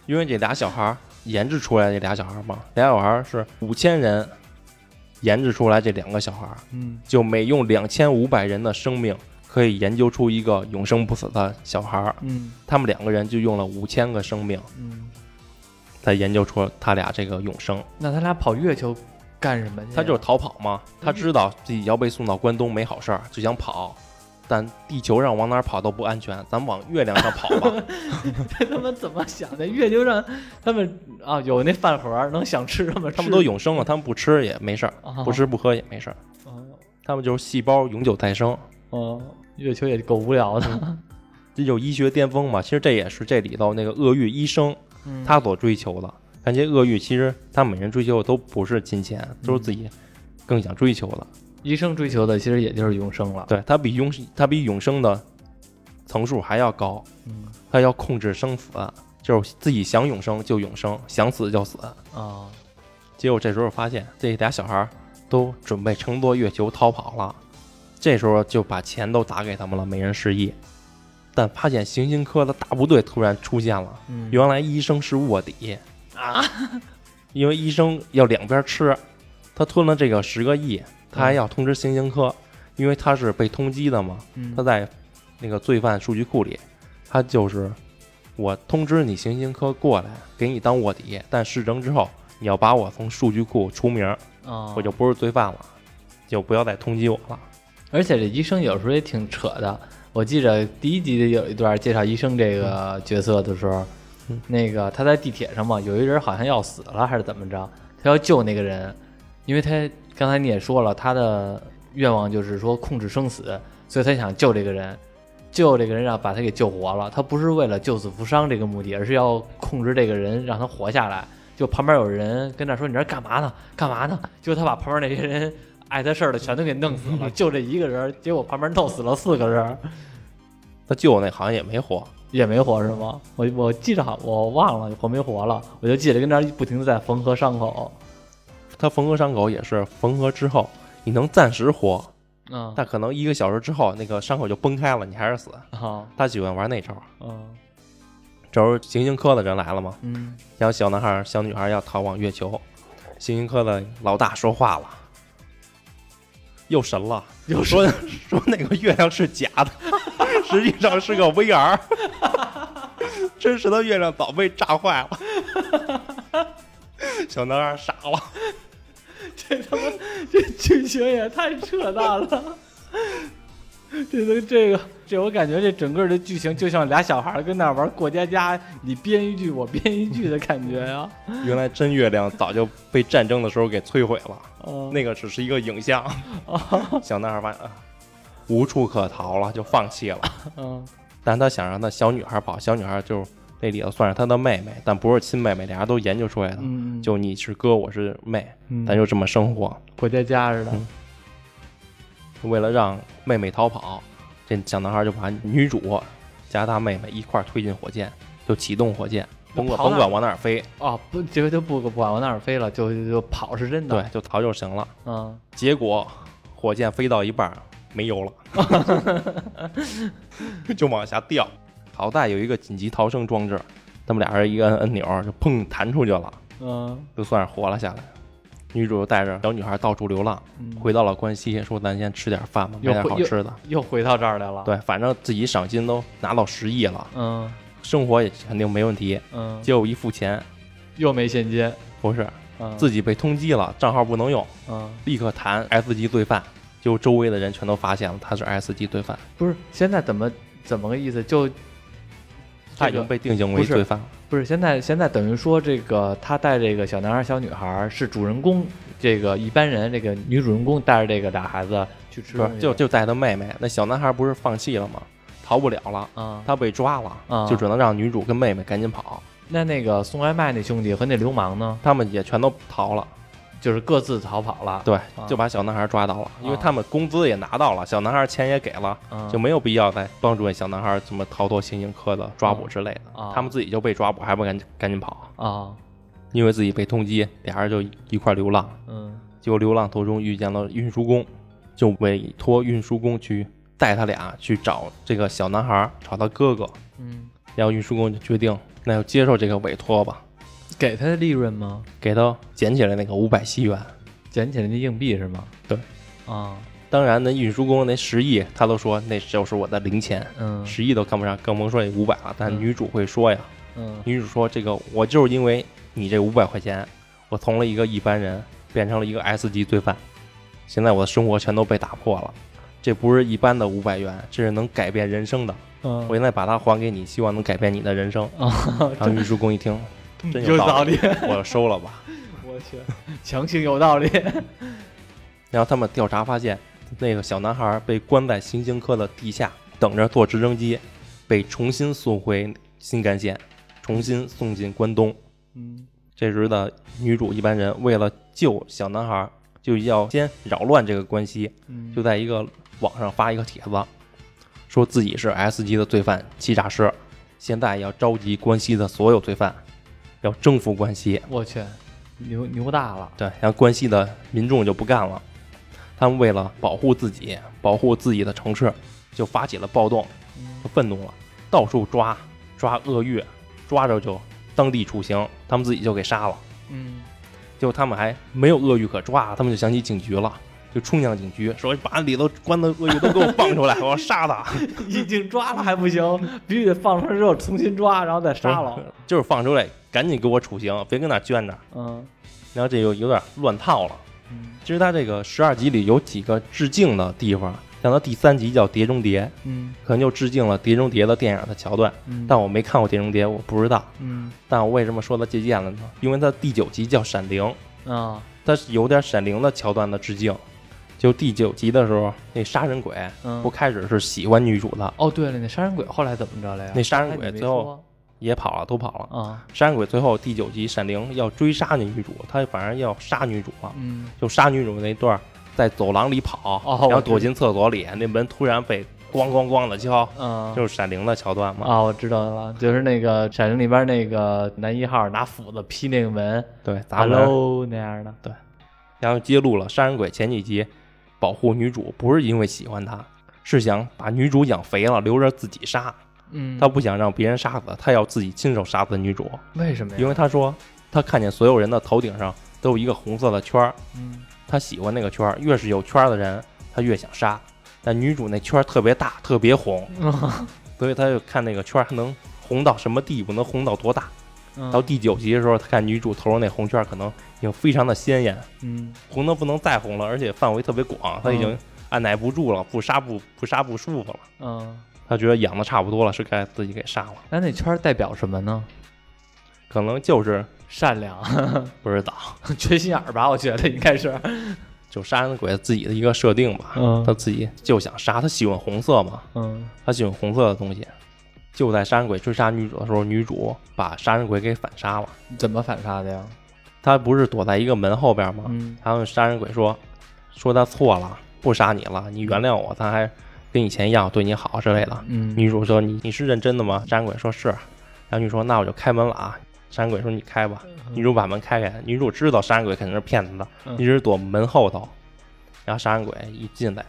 因为这俩小孩研制出来这俩小孩嘛，俩小孩是五千人研制出来这两个小孩，嗯就每用两千五百人的生命可以研究出一个永生不死的小孩。嗯他们两个人就用了五千个生命，嗯，才研究出他俩这个永生。那他俩跑月球干什么去呀？他就是逃跑嘛，他知道自己要被送到关东没好事儿，就想跑，但地球上往哪儿跑都不安全，咱们往月亮上跑吧。这他妈怎么想的？月球上他们啊有那饭盒能想吃什么吃？他们都永生了，他们不吃也没事儿，啊不吃不喝也没事儿，哦他们就是细胞永久再生，哦，月球也够无聊的。这就是医学巅峰嘛。其实这也是这里头那个恶欲医生嗯他所追求的。但这恶欲其实他每人追求的都不是金钱，都是自己更想追求的。医生追求的其实也就是永生了。对他比永他比永生的层数还要高，嗯他要控制生死，就是自己想永生就永生，想死就死。啊结果这时候发现这俩小孩儿都准备乘坐月球逃跑了，这时候就把钱都打给他们了，每人十亿。但发现行星科的大部队突然出现了，嗯原来医生是卧底，啊因为医生要两边吃，他吞了这个十个亿，他还要通知刑警科，因为他是被通缉的嘛，嗯他在那个罪犯数据库里，他就是我通知你刑警科过来给你当卧底，但事成之后你要把我从数据库除名，啊，我就不是罪犯了，就不要再通缉我了。而且这医生有时候也挺扯的。我记着第一集里有一段介绍医生这个角色的时候，嗯那个他在地铁上嘛，有一人好像要死了还是怎么着，他要救那个人，因为他刚才你也说了，他的愿望就是说控制生死，所以他想救这个人，救这个人让把他给救活了。他不是为了救死扶伤这个目的，而是要控制这个人，让他活下来。就旁边有人跟那说：“你这干嘛呢？干嘛呢？”结果他把旁边那些人碍他事儿的全都给弄死了，就这一个人，结果旁边弄死了四个人，他救那好像也没活，也没活是吗？我我记着好，我忘了活没活了，我就记得跟那儿不停的在缝合伤口。他缝合伤口也是缝合之后你能暂时活，嗯。但可能一个小时之后那个伤口就崩开了，你还是死。好他喜欢玩那招。嗯。这时候行星科的人来了嘛，嗯。然后小男孩、小女孩要逃往月球，行星科的老大说话了，又神了，又说说那个月亮是假的，实际上是个 VR，真实的月亮早被炸坏了。小男孩傻了，这 他妈这剧情也太扯淡了。这都这个这，我感觉这整个的剧情就像俩小孩儿跟那玩过家家，你编一句我编一句的感觉呀、原来真月亮早就被战争的时候给摧毁了，嗯，那个只是一个影像。小男孩发现啊，无处可逃了，就放弃了。嗯但他想让他小女孩跑，小女孩就是那里头算是他的妹妹，但不是亲妹妹，俩人都研究出来的。嗯，就你是哥，我是妹，嗯咱就这么生活。过家家似的。嗯为了让妹妹逃跑，这小男孩就把女主加他妹妹一块儿推进火箭，就启动火箭，甭管甭管往哪儿飞，哦，不，这回就不不管往哪儿飞了，就就就跑是真的。对，，就逃就行了。嗯结果火箭飞到一半没油了，就往下掉。好在有一个紧急逃生装置，他们俩人一个摁按钮，就砰弹出去了，嗯就算是活了下来。女主带着小女孩到处流浪，嗯，回到了关西，说咱先吃点饭吧，买点回好吃的。又回到这儿来了。，对，反正自己赏金都拿到十亿了，嗯生活也肯定没问题。嗯，结果一付钱，又没现金。不是嗯，自己被通缉了，账号不能用，嗯，立刻弹 S 级罪犯。就周围的人全都发现了他是 S 级罪犯，不是，现在怎么怎么个意思？就他已经被定性为罪犯了。不是现在现在等于说这个他带这个小男孩小女孩是主人公，这个一般人这个女主人公带着这个俩孩子去吃就就带他妹妹。那小男孩不是放弃了吗？逃不了了，啊，他被抓了，啊就只能让女主跟妹妹赶紧跑。那那个送外卖那兄弟和那流氓呢，他们也全都逃了，就是各自逃跑了。对，啊就把小男孩抓到了，因为啊他们工资也拿到了，小男孩钱也给了，嗯，就没有必要再帮助那小男孩怎么逃脱刑警科的抓捕之类的。啊他们自己就被抓捕，还不赶紧赶紧跑，啊，因为自己被通缉，俩人就一块流浪。嗯结果流浪途中遇见了运输工，就委托运输工去带他俩去找这个小男孩，找他哥哥。嗯，然后运输工就决定，那就接受这个委托吧，给他的利润吗？给他捡起来那个五百西元。捡起来那硬币是吗？对，啊，当然，那运输工那十亿，他都说那就是我的零钱，嗯十亿都看不上，更甭说那五百了。但嗯女主会说呀，嗯女主说这个我就是因为你这五百块钱，我从了一个一般人变成了一个 S 级罪犯，现在我的生活全都被打破了。这不是一般的五百元，这是能改变人生的。嗯我现在把它还给你，希望能改变你的人生。啊，然后运输工一听，真有道理。我收了吧。我去，强行有道理。然后他们调查发现，那个小男孩被关在刑警科的地下，等着坐直升机，被重新送回新干线，重新送进关东。嗯这时的女主一般人为了救小男孩，就要先扰乱这个关系，嗯就在一个网上发一个帖子，说自己是 S 级的罪犯欺诈师，现在要召集关西的所有罪犯，要征服关西。我去，牛牛大了。对，然后关西的民众就不干了，他们为了保护自己，保护自己的城市，就发起了暴动，就愤怒了，到处抓抓鳄鱼，抓着就当地处刑，他们自己就给杀了。嗯结果他们还没有鳄鱼可抓，他们就想起警局了，就冲向警局，说把里头关的鳄鱼都给我放出来，我要杀他。已经抓了还不行，必须得放出来之后重新抓，然后再杀了。就是放出来，赶紧给我处刑，别跟那儿圈着。嗯然后这又有点乱套了。嗯其实他这个十二集里有几个致敬的地方，像他第三集叫《碟中谍》，嗯可能就致敬了《碟中谍》的电影的桥段。嗯，但我没看过《碟中谍》，我不知道。嗯但我为什么说他借鉴了呢？因为他第九集叫《闪灵》，啊它是有点《闪灵》的桥段的致敬。就第九集的时候，那杀人鬼嗯不开始是喜欢女主的，哦对了，那杀人鬼后来怎么着了呀？那杀人鬼最后也跑了，都跑了。啊杀人鬼最后第九集闪灵要追杀那女主，他反正要杀女主嘛，嗯就杀女主那段在走廊里跑，哦然后躲进厕所里，那门突然被咣咣咣的敲，嗯就是闪灵的桥段嘛。啊，我知道了，就是那个《闪灵》里边那个男一号拿斧子劈那个门对，砸门。，Hello 那样的。对然后揭露了杀人鬼前几集保护女主不是因为喜欢她，是想把女主养肥了，留着自己杀。嗯，他不想让别人杀死，他要自己亲手杀死女主，为什么呀？因为他说他看见所有人的头顶上都有一个红色的圈儿，嗯他喜欢那个圈儿，越是有圈儿的人，他越想杀。但女主那圈儿特别大，特别红，所以他就看那个圈儿能红到什么地步，能红到多大。嗯到第九集的时候，他看女主头上那红圈可能已经非常的鲜艳，嗯红的不能再红了，而且范围特别广，他已经按耐不住了，不杀不不杀不舒服了。嗯，他觉得养的差不多了，是该自己给杀了，那那圈儿代表什么呢？可能就是善良，不知道。缺心眼儿吧？我觉得应该是。就杀人鬼自己的一个设定吧，嗯他自己就想杀，他喜欢红色嘛，嗯他喜欢红色的东西。就在杀人鬼追杀女主的时候，女主把杀人鬼给反杀了。怎么反杀的呀？他不是躲在一个门后边吗？嗯然后杀人鬼说说他错了，不杀你了，你原谅我，他还跟以前一样对你好之类的。嗯女主说你你是认真的吗？杀人鬼说是。然后女主说那我就开门了啊。杀人鬼说你开吧。女主把门开开，女主知道杀人鬼肯定是骗她的，嗯一直躲门后头。然后杀人鬼一进来，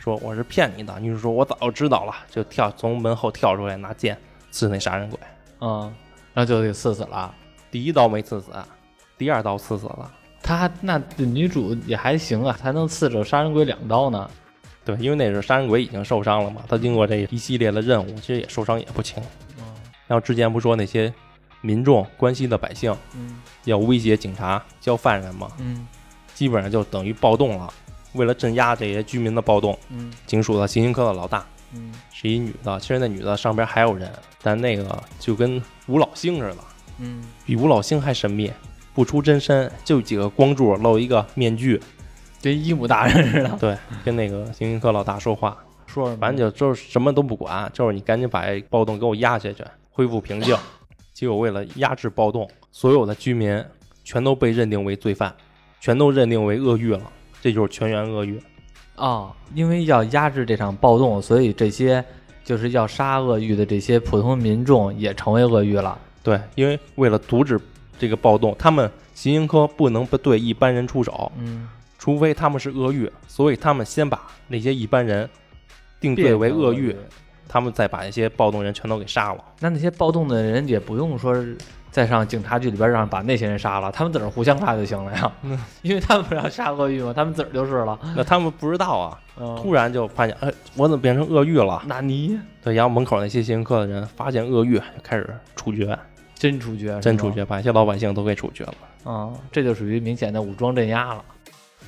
说我是骗你的。女主说我早就知道了，就跳从门后跳出来，拿剑刺那杀人鬼。嗯，然后就给刺死了。第一刀没刺死，第二刀刺死了。他那女主也还行啊，还能刺着杀人鬼两刀呢。对，因为那是杀人鬼已经受伤了嘛，他经过这一系列的任务，其实也受伤也不轻。嗯然后之前不说那些民众关心的百姓嗯要威胁警察交犯人嘛，嗯基本上就等于暴动了。为了镇压这些居民的暴动，嗯警署的刑警科的老大嗯是一女的，其实那女的上边还有人，但那个就跟吴老星似的，嗯，比吴老星还神秘，不出真身，就几个光柱露一个面具，跟伊姆大人似的。对，跟那个刑警科老大说话，说？反正就就是什么都不管，就是你赶紧把这暴动给我压下去，恢复平静。结果为了压制暴动，所有的居民全都被认定为罪犯，全都认定为恶狱了，这就是全员恶欲。啊、因为要压制这场暴动，所以这些就是要杀鳄鱼的这些普通民众也成为鳄鱼了。对，因为为了阻止这个暴动，他们刑警科不能不对一般人出手，嗯，除非他们是恶欲，所以他们先把那些一般人定罪为恶狱，他们再把那些暴动人全都给杀了。那那些暴动的人也不用说是再上警察局里边让把那些人杀了，他们自个儿互相杀就行了呀。因为他们不是要杀鳄鱼嘛？他们自个儿就是了。那他们不知道啊，嗯，突然就发现，哎，我怎么变成鳄鱼了？纳尼对，然后门口那些刑警科的人发现鳄鱼，就开始处决，真处决，真处决，把一些老百姓都给处决了。啊、这就属于明显的武装镇压了。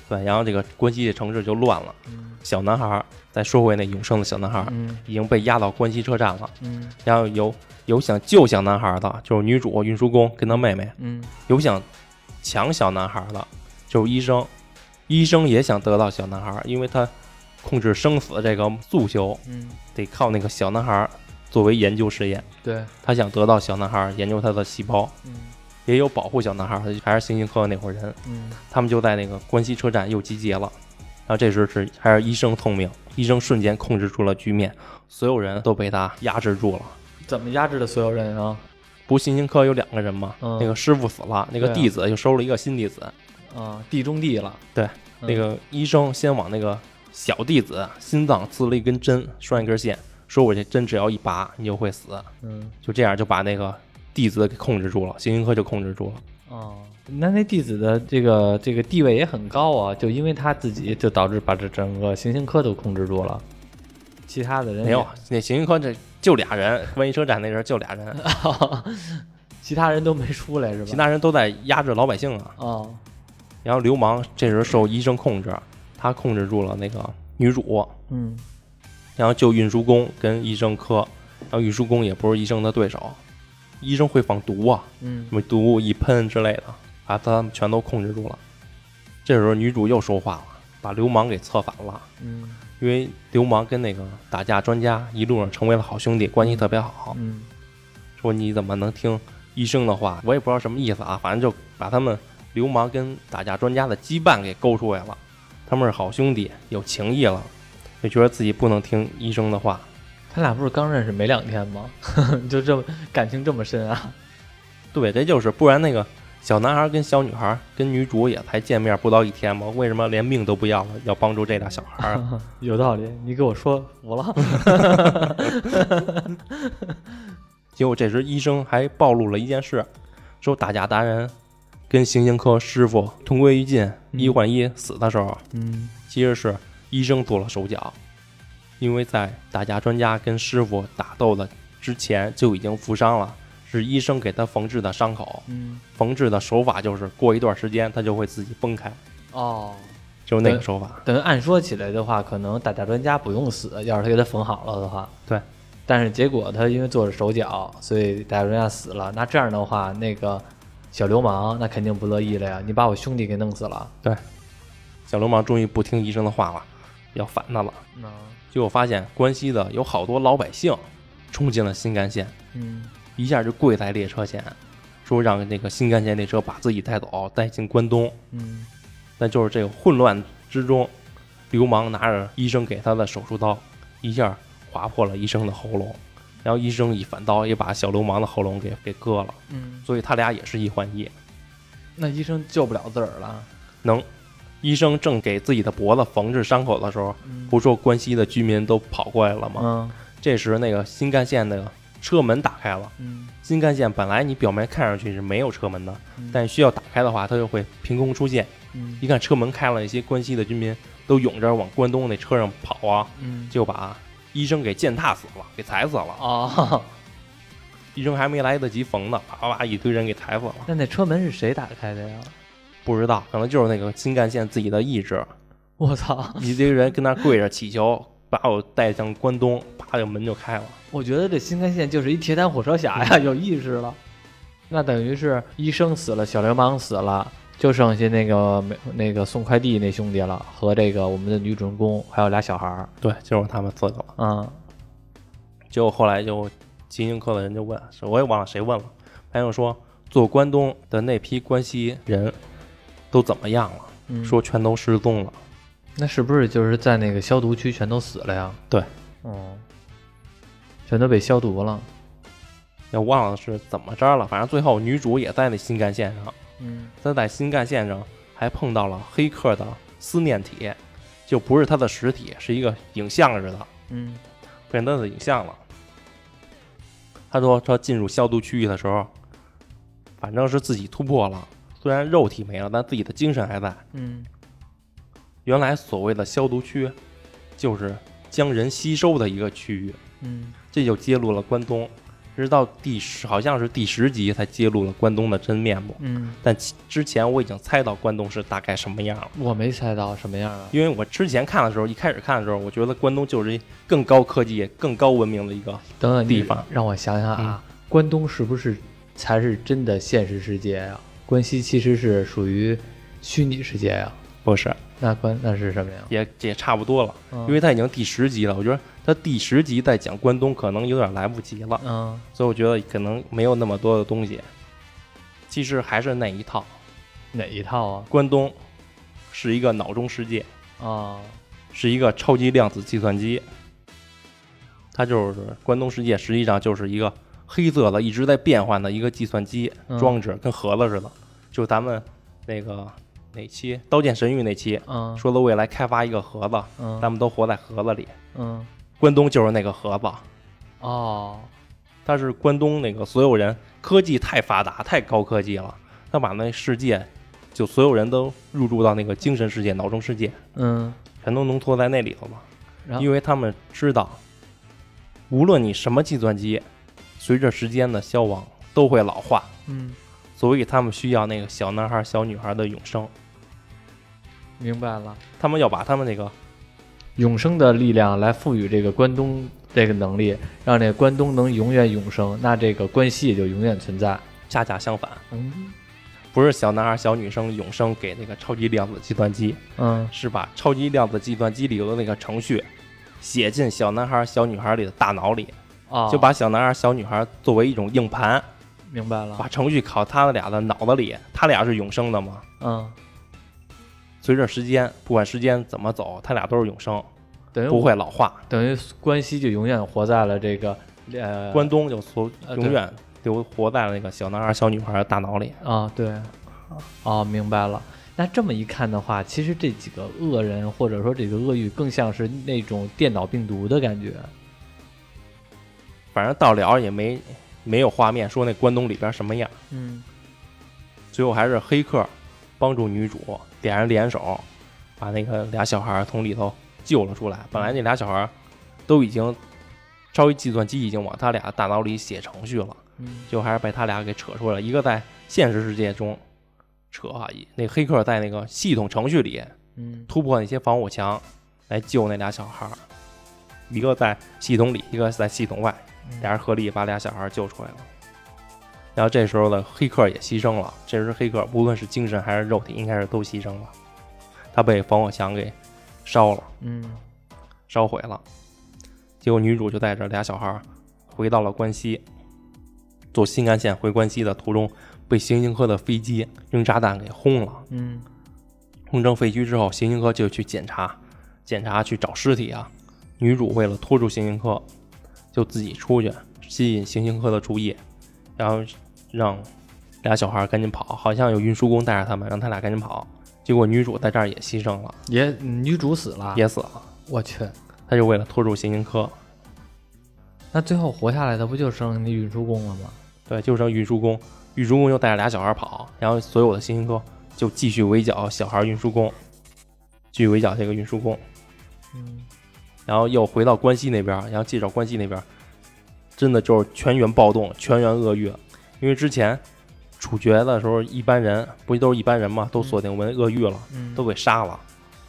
对，然后这个关西的城市就乱了。嗯小男孩儿，再说回那永生的小男孩已经被押到关西车站了。嗯然后有有想救小男孩儿的，就是女主运输工跟她妹妹；嗯有想抢小男孩儿的，就是医生。医生也想得到小男孩儿，因为他控制生死这个诉求嗯，得靠那个小男孩儿作为研究实验。对，他想得到小男孩儿，研究他的细胞，嗯也有保护小男孩儿，还是星星科那伙人。嗯他们就在那个关西车站又集结了。然后这时是还是医生聪明，医生瞬间控制住了局面，所有人都被他压制住了。怎么压制的所有人啊？不是行星科有两个人嘛？嗯那个师傅死了，那个弟子又收了一个新弟子。啊，地中地了。对，嗯那个医生先往那个小弟子心脏刺了一根针，拴一根线，说我这针只要一拔你就会死。嗯就这样就把那个弟子给控制住了，行星科就控制住了。哦，那那弟子的这个这个地位也很高啊，就因为他自己就导致把这整个行星科都控制住了，其他的人没有，那行星科这就俩人，万一车站那人就俩人，其他人都没出来是吧？其他人都在压制老百姓啊。哦，然后流氓这时候受医生控制，他控制住了那个女主，嗯。然后就运输工跟医生科，然后运输工也不是医生的对手，医生会放毒啊，嗯。什么毒一喷之类的，把他们全都控制住了。这时候女主又说话了，把流氓给策反了，嗯因为流氓跟那个打架专家一路上成为了好兄弟，关系特别好。嗯说你怎么能听医生的话？我也不知道什么意思啊，反正就把他们流氓跟打架专家的羁绊给勾出来了。他们是好兄弟，有情义了，就觉得自己不能听医生的话。他俩不是刚认识没两天吗？就这么感情这么深啊？对，这就是不然那个小男孩跟小女孩跟女主也才见面不到一天嘛，为什么连命都不要了，要帮助这俩小孩儿？有道理，你给我说服了。结果这时医生还暴露了一件事，说打架达人跟行刑科师傅同归于尽，一换一死的时候，嗯其实是医生做了手脚，因为在打架专家跟师傅打斗的之前就已经负伤了，是医生给他缝制的伤口。嗯缝制的手法就是过一段时间他就会自己崩开，哦，就是那个手法。等于按说起来的话，可能打架专家不用死，要是他给他缝好了的话。对。但是结果他因为做了手脚，所以打架专家死了。那这样的话，那个小流氓那肯定不乐意了呀！你把我兄弟给弄死了。对小流氓终于不听医生的话了，要反他了。嗯结果发现关西的有好多老百姓冲进了新干线，嗯一下就跪在列车前，说让那个新干线列车把自己带走，带进关东。嗯但就是这个混乱之中，流氓拿着医生给他的手术刀，一下划破了医生的喉咙，然后医生一反刀也把小流氓的喉咙给给割了，嗯，所以他俩也是一换一。那医生救不了自个儿了。能，医生正给自己的脖子缝制伤口的时候，嗯不是说关西的居民都跑过来了吗？嗯这时那个新干线的车门打开了。嗯新干线本来你表面看上去是没有车门的，嗯但需要打开的话，它就会凭空出现。嗯一看车门开了，一些关西的军民都涌着往关东那车上跑啊，嗯就把医生给践踏死了，给踩死了。哦，医生还没来得及缝呢，啪啪啪一堆人给踩死了。那那车门是谁打开的呀？不知道，可能就是那个新干线自己的意志，我操！一堆人跟那跪着祈求，把我带向关东，啪就门就开了。我觉得这新干线就是一铁胆火车侠呀，有意识了。那等于是医生死了，小流氓死了，就剩下那个没那个送快递那兄弟了，和这个我们的女主人公，还有俩小孩儿。对，就是他们四个了。嗯结果后来就金星科的人就问，是我也忘了谁问了，反正说做关东的那批关西人都怎么样了？嗯，说全都失踪了。那是不是就是在那个消毒区全都死了呀？对，嗯，全都被消毒了。也忘了是怎么着了，反正最后女主也在那新干线上，嗯她在新干线上还碰到了黑客的思念体，就不是她的实体，是一个影像似的，嗯变成她的影像了。她说她进入消毒区域的时候，反正是自己突破了，虽然肉体没了，但自己的精神还在。嗯原来所谓的消毒区，就是将人吸收的一个区域，嗯。这就揭露了关东直到第十好像是第十集才揭露了关东的真面目。嗯，但其之前我已经猜到关东是大概什么样了，我没猜到什么样啊。因为我之前看的时候，一开始看的时候，我觉得关东就是一更高科技、更高文明的一个。等等，地方。让我想想嗯。啊，关东是不是才是真的现实世界呀、关西其实是属于虚拟世界呀、不是，那关那是什么呀？也也差不多了，嗯因为它已经第十集了，我觉得它第十集再讲关东可能有点来不及了，嗯所以我觉得可能没有那么多的东西。其实还是那一套，哪一套啊？关东是一个脑中世界，啊是一个超级量子计算机。它就是关东世界，实际上就是一个黑色的、一直在变换的一个计算机嗯装置，跟盒子似的。就咱们那个哪期《刀剑神域》那期嗯。说的未来开发一个盒子，嗯。咱们都活在盒子里。嗯。关东就是那个盒子，哦。他是关东那个所有人科技太发达、太高科技了，他把那世界就所有人都入驻到那个精神世界、脑中世界，嗯，全都浓缩在那里头了。然后？因为他们知道，无论你什么计算机，随着时间的消亡都会老化，嗯。所以他们需要那个小男孩、小女孩的永生。明白了，他们要把他们那个永生的力量来赋予这个关东这个能力，让这个关东能永远永生，那这个关系也就永远存在。恰恰相反，嗯不是小男孩、小女生永生给那个超级量子计算机，嗯是把超级量子计算机里头的那个程序写进小男孩、小女孩里的大脑里，哦，就把小男孩、小女孩作为一种硬盘，明白了。把程序拷他们俩的脑子里，他俩是永生的嘛。嗯，随着时间，不管时间怎么走，他俩都是永生，等于不会老化。等于关西就永远活在了这个呃关东就永远留活在了那个小男孩、小女孩的大脑里。啊，对，哦，明白了。那这么一看的话，其实这几个恶人或者说这个恶欲，更像是那种电脑病毒的感觉。反正到了也没没有画面说那关东里边什么样，嗯最后还是黑客帮助女主俩人联手，把那个俩小孩从里头救了出来。本来那俩小孩都已经稍微计算机已经往他俩大脑里写程序了，嗯最后还是被他俩给扯出来了。一个在现实世界中扯啊，那黑客在那个系统程序里嗯突破那些防火墙来救那俩小孩儿，一个在系统里，一个在系统外，俩人合力把俩小孩儿救出来了。然后这时候呢黑客也牺牲了，这时黑客无论是精神还是肉体，应该是都牺牲了。他被防火墙给烧了，嗯烧毁了。结果女主就带着俩小孩儿回到了关西，坐新干线回关西的途中，被行星科的飞机扔炸弹给轰了。嗯轰成废墟之后，行星科就去检查，检查去找尸体啊。女主为了拖住行星科，就自己出去吸引行星科的注意，然后让俩小孩赶紧跑，好像有运输工带着他们，让他俩赶紧跑。结果女主在这儿也牺牲了，也女主死了，也死了。我去，他就为了拖住行星科，那最后活下来的不就剩那运输工了吗？对，就剩运输工，运输工又带着俩小孩跑，然后所有的行星科就继续围剿小孩运输工，继续围剿这个运输工。嗯然后又回到关西那边，然后介绍关西那边，真的就是全员暴动，全员恶欲。因为之前处决的时候，一般人不都是一般人嘛，都锁定为恶欲了，嗯，都给杀了。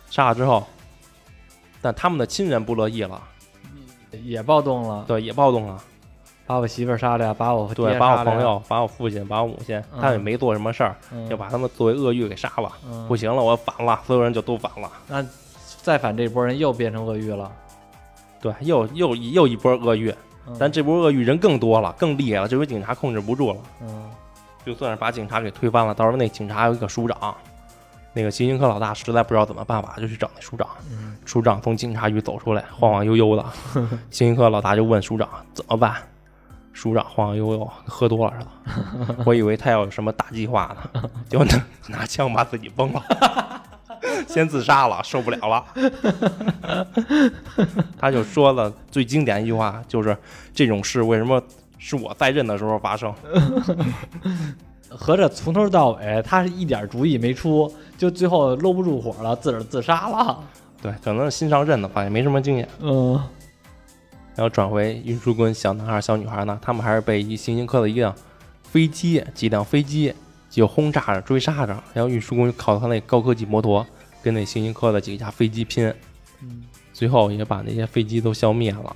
杀了之后，但他们的亲人不乐意了，也暴动了，对，也暴动了，把我媳妇杀了呀，把我对，把我朋友、把我父亲、把我母亲，嗯。他们也没做什么事儿，嗯。就把他们作为恶欲给杀了。嗯。不行了，我反了，所有人就都反了。那再反这波人又变成恶欲了，对，又又又一波恶欲，嗯但这波恶欲人更多了，更厉害了，这回警察控制不住了。嗯就算是把警察给推翻了，到时候那警察有一个署长，那个刑警科老大实在不知道怎么办法，就去找那署长。嗯署长从警察局走出来，晃晃悠悠的。刑警科老大就问署长怎么办，署长晃晃悠悠，喝多了似的。我以为他要有什么大计划呢，结果拿 拿枪把自己崩了，先自杀了，受不了了。他就说了最经典一句话，就是这种事为什么是我在任的时候发生？合着从头到尾他是一点主意没出，就最后搂不住火了，自个儿自杀了。对，可能是新上任的吧，也没什么经验。嗯，然后转回运输工小男孩、小女孩呢，他们还是被一行星科的一辆飞机、几辆飞机就轰炸着、追杀着，然后运输工就靠他那高科技摩托跟那行星科的几架飞机拼，嗯最后也把那些飞机都消灭了。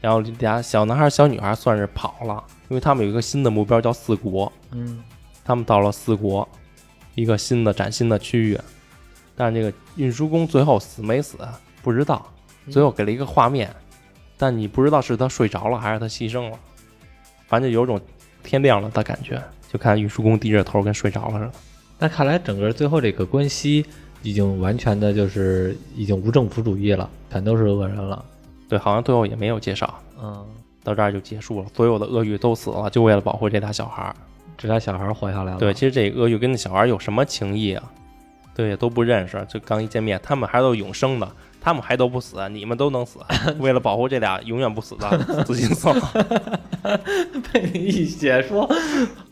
然后俩小男孩、小女孩算是跑了，因为他们有一个新的目标叫四国，嗯他们到了四国，一个新的崭新的区域，但是这个运输工最后死没死不知道，最后给了一个画面，但你不知道是他睡着了还是他牺牲了，反正就有种天亮了的感觉，就看运输工低着头跟睡着了似的。那看来整个最后这个关西已经完全的就是已经无政府主义了，全都是恶人了。对，好像最后也没有介绍，嗯，到这儿就结束了，所有的鳄鱼都死了，就为了保护这俩小孩儿。这俩小孩活下来了。对，其实这鳄鱼跟那小孩有什么情谊啊？对，都不认识，就刚一见面，他们还都永生的，他们还都不死，你们都能死。为了保护这俩永远不死的，自己死了。被你一解说，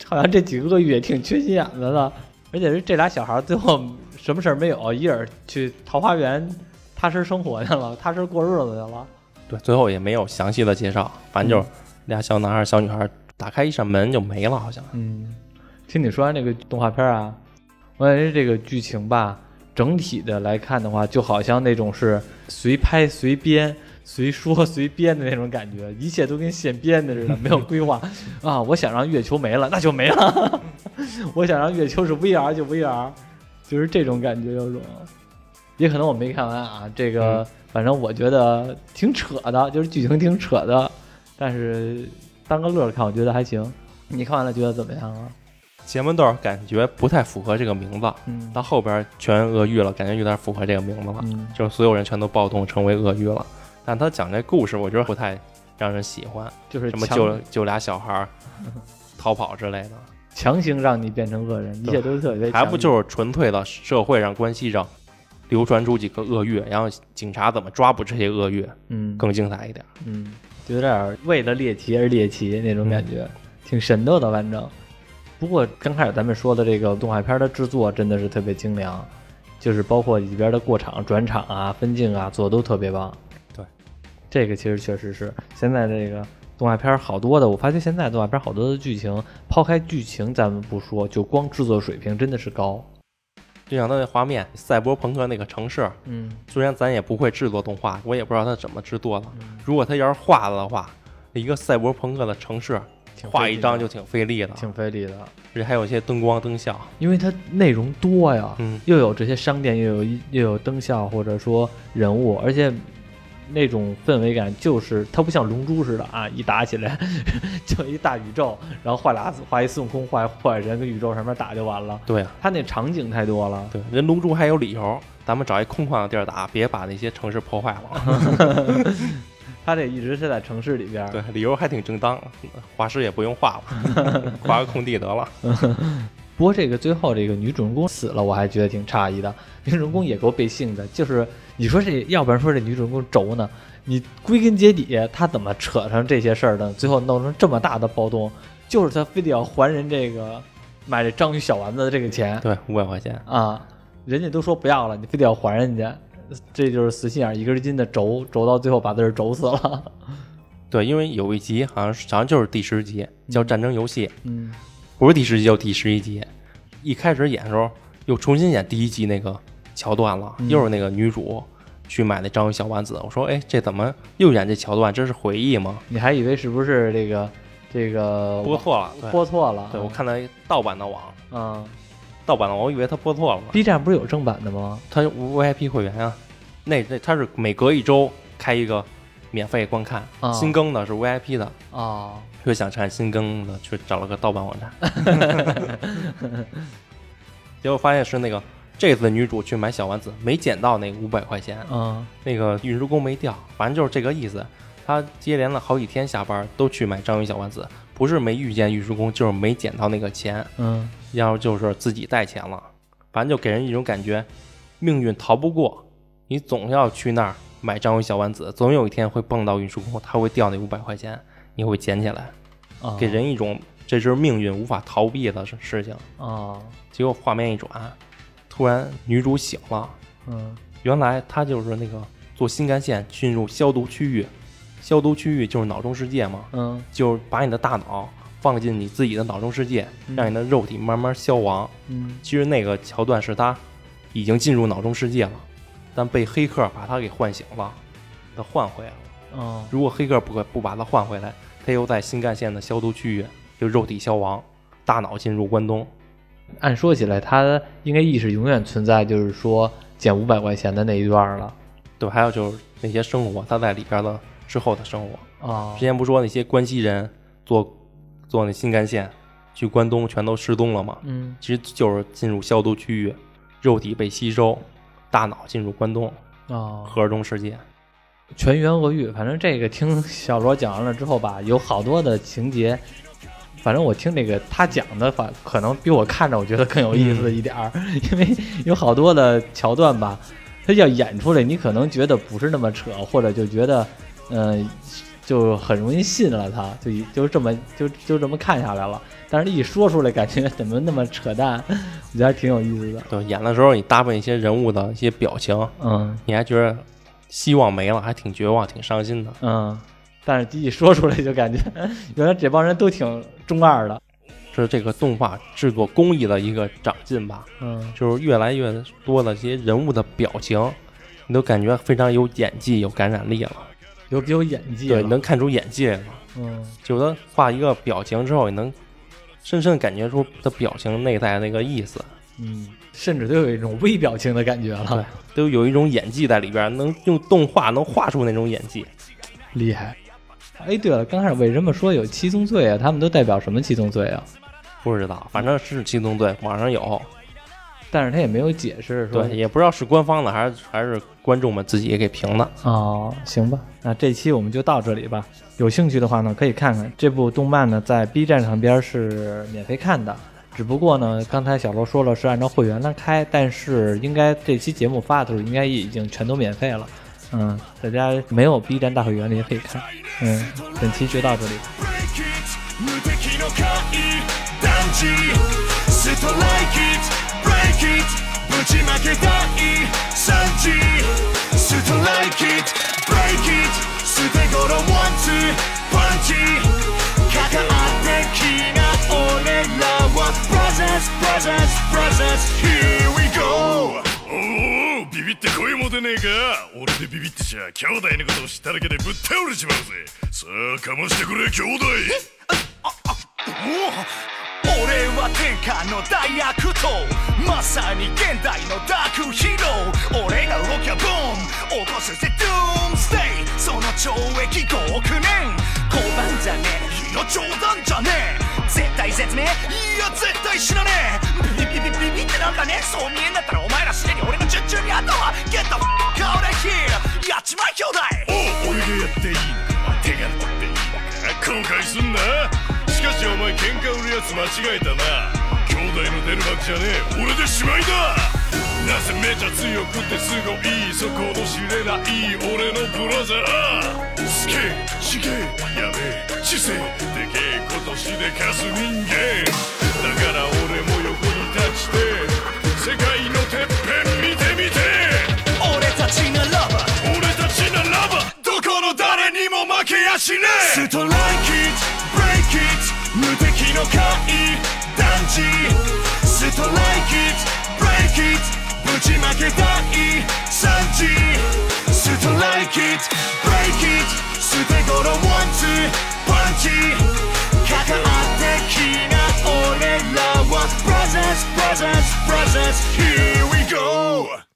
好像这几个鳄鱼也挺缺心眼子的，而且是这俩小孩最后什么事儿没有，一人去桃花源踏实生活去了，踏实过日子去了。对，最后也没有详细的介绍，反正就是俩小男孩、小女孩打开一扇门就没了，好像。嗯，听你说完这个动画片啊，我感觉这个剧情吧，整体的来看的话，就好像那种是随拍随编。随说随编的那种感觉，一切都跟现编的似的，没有规划 啊！我想让月球没了，那就没了；我想让月球是 VR 就 VR，就是这种感觉有种。也可能我没看完啊，这个、反正我觉得挺扯的，就是剧情挺扯的，但是当个乐儿看，我觉得还行。你看完了觉得怎么样啊？前门段感觉不太符合这个名字，嗯到后边全鳄鱼了，感觉有点符合这个名字了，嗯就是所有人全都暴动成为鳄鱼了。但他讲这故事，我觉得不太让人喜欢，就是什么强救救俩小孩儿逃跑之类的，强行让你变成恶人，一切都特别还不就是纯粹的社会上关系上流传出几个恶月，然后警察怎么抓捕这些恶月嗯更精彩一点。嗯，就有点儿为了猎奇而猎奇那种感嗯觉，挺神叨的，反正。不过刚开始咱们说的这个动画片的制作真的是特别精良，就是包括里边的过场、转场啊、分镜啊，做的都特别棒。对，这个其实确实是现在这个动画片好多的，我发现现在动画片好多的剧情，抛开剧情咱们不说，就光制作水平真的是高。就像他那画面，赛博朋克那个城市，嗯，虽然咱也不会制作动画，我也不知道他怎么制作的。嗯如果他要是画了的话，一个赛博朋克的城市画一张就挺费力的，挺费力的，而且还有一些灯光灯效。因为它内容多呀。嗯，又有这些商店，又有又有灯效，或者说人物，而且那种氛围感就是它不像龙珠似的啊，一打起来 就一大宇宙，然后画俩画一孙悟空，画坏人跟宇宙上面打就完了。对啊，它那场景太多了，对，人龙珠还有理由，咱们找一空旷的地儿打，别把那些城市破坏了。他这一直是在城市里边。对，理由还挺正当，画师也不用画了，画个空地得了。不过这个最后这个女主人公死了，我还觉得挺诧异的。女主人公也够背信的，就是你说这，要不然说这女主人公轴呢？你归根结底，她怎么扯上这些事儿的？最后弄成这么大的暴动，就是她非得要还人这个买这章鱼小丸子的这个钱对，五百块钱。啊！人家都说不要了，你非得要还人家，这就是死心眼儿，一根筋的轴，轴到最后把自个儿轴死了。对，因为有一集好像是好像就是第十集，叫《战争游戏》，嗯不是第十集叫第十一集。一开始演的时候又重新演第一集那个桥段了，嗯又是那个女主去买那章鱼小丸子。我说，哎，这怎么又演这桥段？这是回忆吗？你还以为是不是这个这个播错了。播错了？对我看到一盗版的网，嗯盗版的网，我以为他播错了呢。，B 站不是有正版的吗？他 VIP 会员啊，那那他是每隔一周开一个免费观看，啊新更的是 VIP 的。哦，又想看新更的，去找了个盗版网站，结果发现是那个这次女主去买小丸子没捡到那五百块钱，嗯那个运输工没掉，反正就是这个意思。她接连了好几天下班都去买章鱼小丸子，不是没遇见运输工，就是没捡到那个钱，嗯要不就是自己带钱了，反正就给人一种感觉，命运逃不过，你总要去那儿买章鱼小丸子，总有一天会碰到运输工，他会掉那五百块钱，你会捡起来。啊，给人一种这是命运无法逃避的事事情。啊，结果画面一转，突然女主醒了，嗯。原来她就是那个坐新干线进入消毒区域，消毒区域就是脑中世界嘛，嗯。就是把你的大脑放进你自己的脑中世界，嗯。让你的肉体慢慢消亡。嗯。其实那个桥段是他已经进入脑中世界了，但被黑客把他给唤醒了，他换回来了。哦。如果黑客不不把他换回来，他又在新干线的消毒区域就肉体消亡，大脑进入关东。按说起来，他应该意识永远存在，就是说减五百块钱的那一段了对，还有就是那些生活，他在里边的之后的生活。啊之前不说那些关西人坐坐那新干线去关东全都失踪了吗？嗯其实就是进入消毒区域，肉体被吸收，大脑进入关东啊，核中世界。全员恶欲，反正这个听小罗讲完了之后吧，有好多的情节，反正我听这个他讲的，反可能比我看着我觉得更有意思一点儿，因为有好多的桥段吧，他要演出来，你可能觉得不是那么扯，或者就觉得，嗯、就很容易信了他，就就这么就就这么看下来了。但是一说出来，感觉怎么那么扯淡，我觉得还挺有意思的。对，演的时候你搭配一些人物的一些表情，嗯你还觉得希望没了，还挺绝望、挺伤心的。嗯，但是一说出来就感觉，原来这帮人都挺中二的。是这个动画制作工艺的一个长进吧，嗯就是越来越多的这些人物的表情，你都感觉非常有演技、有感染力了。有有演技对，能看出演技来了。嗯有的画一个表情之后，你能深深感觉出他表情内在那个意思，嗯，甚至都有一种微表情的感觉了，对都有一种演技在里边，能用动画能画出那种演技。厉害。哎，对了，刚开始为什么说有七宗罪啊？他们都代表什么七宗罪啊？不知道，反正是七宗罪，网上有，但是他也没有解释说对，也不知道是官方的还是还是观众们自己给评的。哦，行吧，那这期我们就到这里吧。有兴趣的话呢，可以看看这部动漫呢，在 B 站上边是免费看的。只不过呢，刚才小罗说了是按照会员来开，但是应该这期节目发的时候，应该已经全都免费了。嗯，大家没有 B 站大会员的也可以看。嗯，本期就到这里。 Break it 無敵の怪男児ストライキ it Break it ぶちまけたいサンジストライキ it Break it 捨て頃ワンツーパンチかかってきな俺らは Brothers Brothers Brothers Here we go おお ビビって声も出ねえか。俺でビビってちゃ兄弟のことを知っただけでぶっ倒れちまうぜ。さあかましてくれ兄弟。俺は天下の大悪党。まさに現代のダークヒーロー。俺が動きゃボーン。起こすぜドームステイ。その懲役5億年。交番じゃねえ。日の冗談じゃねえ。絶対絶命？いや絶対死なねえ。ビビビビビってなんかね？そう見えんだったらお前らすでに俺の順々にあったわ。Get the fuck out of here やっちまい兄弟。お俺がやっていいのか？手柄取っていいのか？後悔すんな。しかしお前喧嘩売るやつ間違えたな。兄弟の出る幕じゃねえ。俺でしまいだ。なぜめちゃ強くてすごいそこの知れない俺のブラザー。すげえちげえやべえ。知性でけえことしでかす人間。だから俺も横に立ちて。世界のてっぺん見てみて。俺たちならば俺たちならばどこの誰にも負けやしねえ。ストライキ it break it 無敵の怪男児ストライキ it break it ぶちまけたいサンジストライキ it break it 捨て頃ワンツー punchy 関わってきな俺らは Brothers, brothers, brothers Here we go!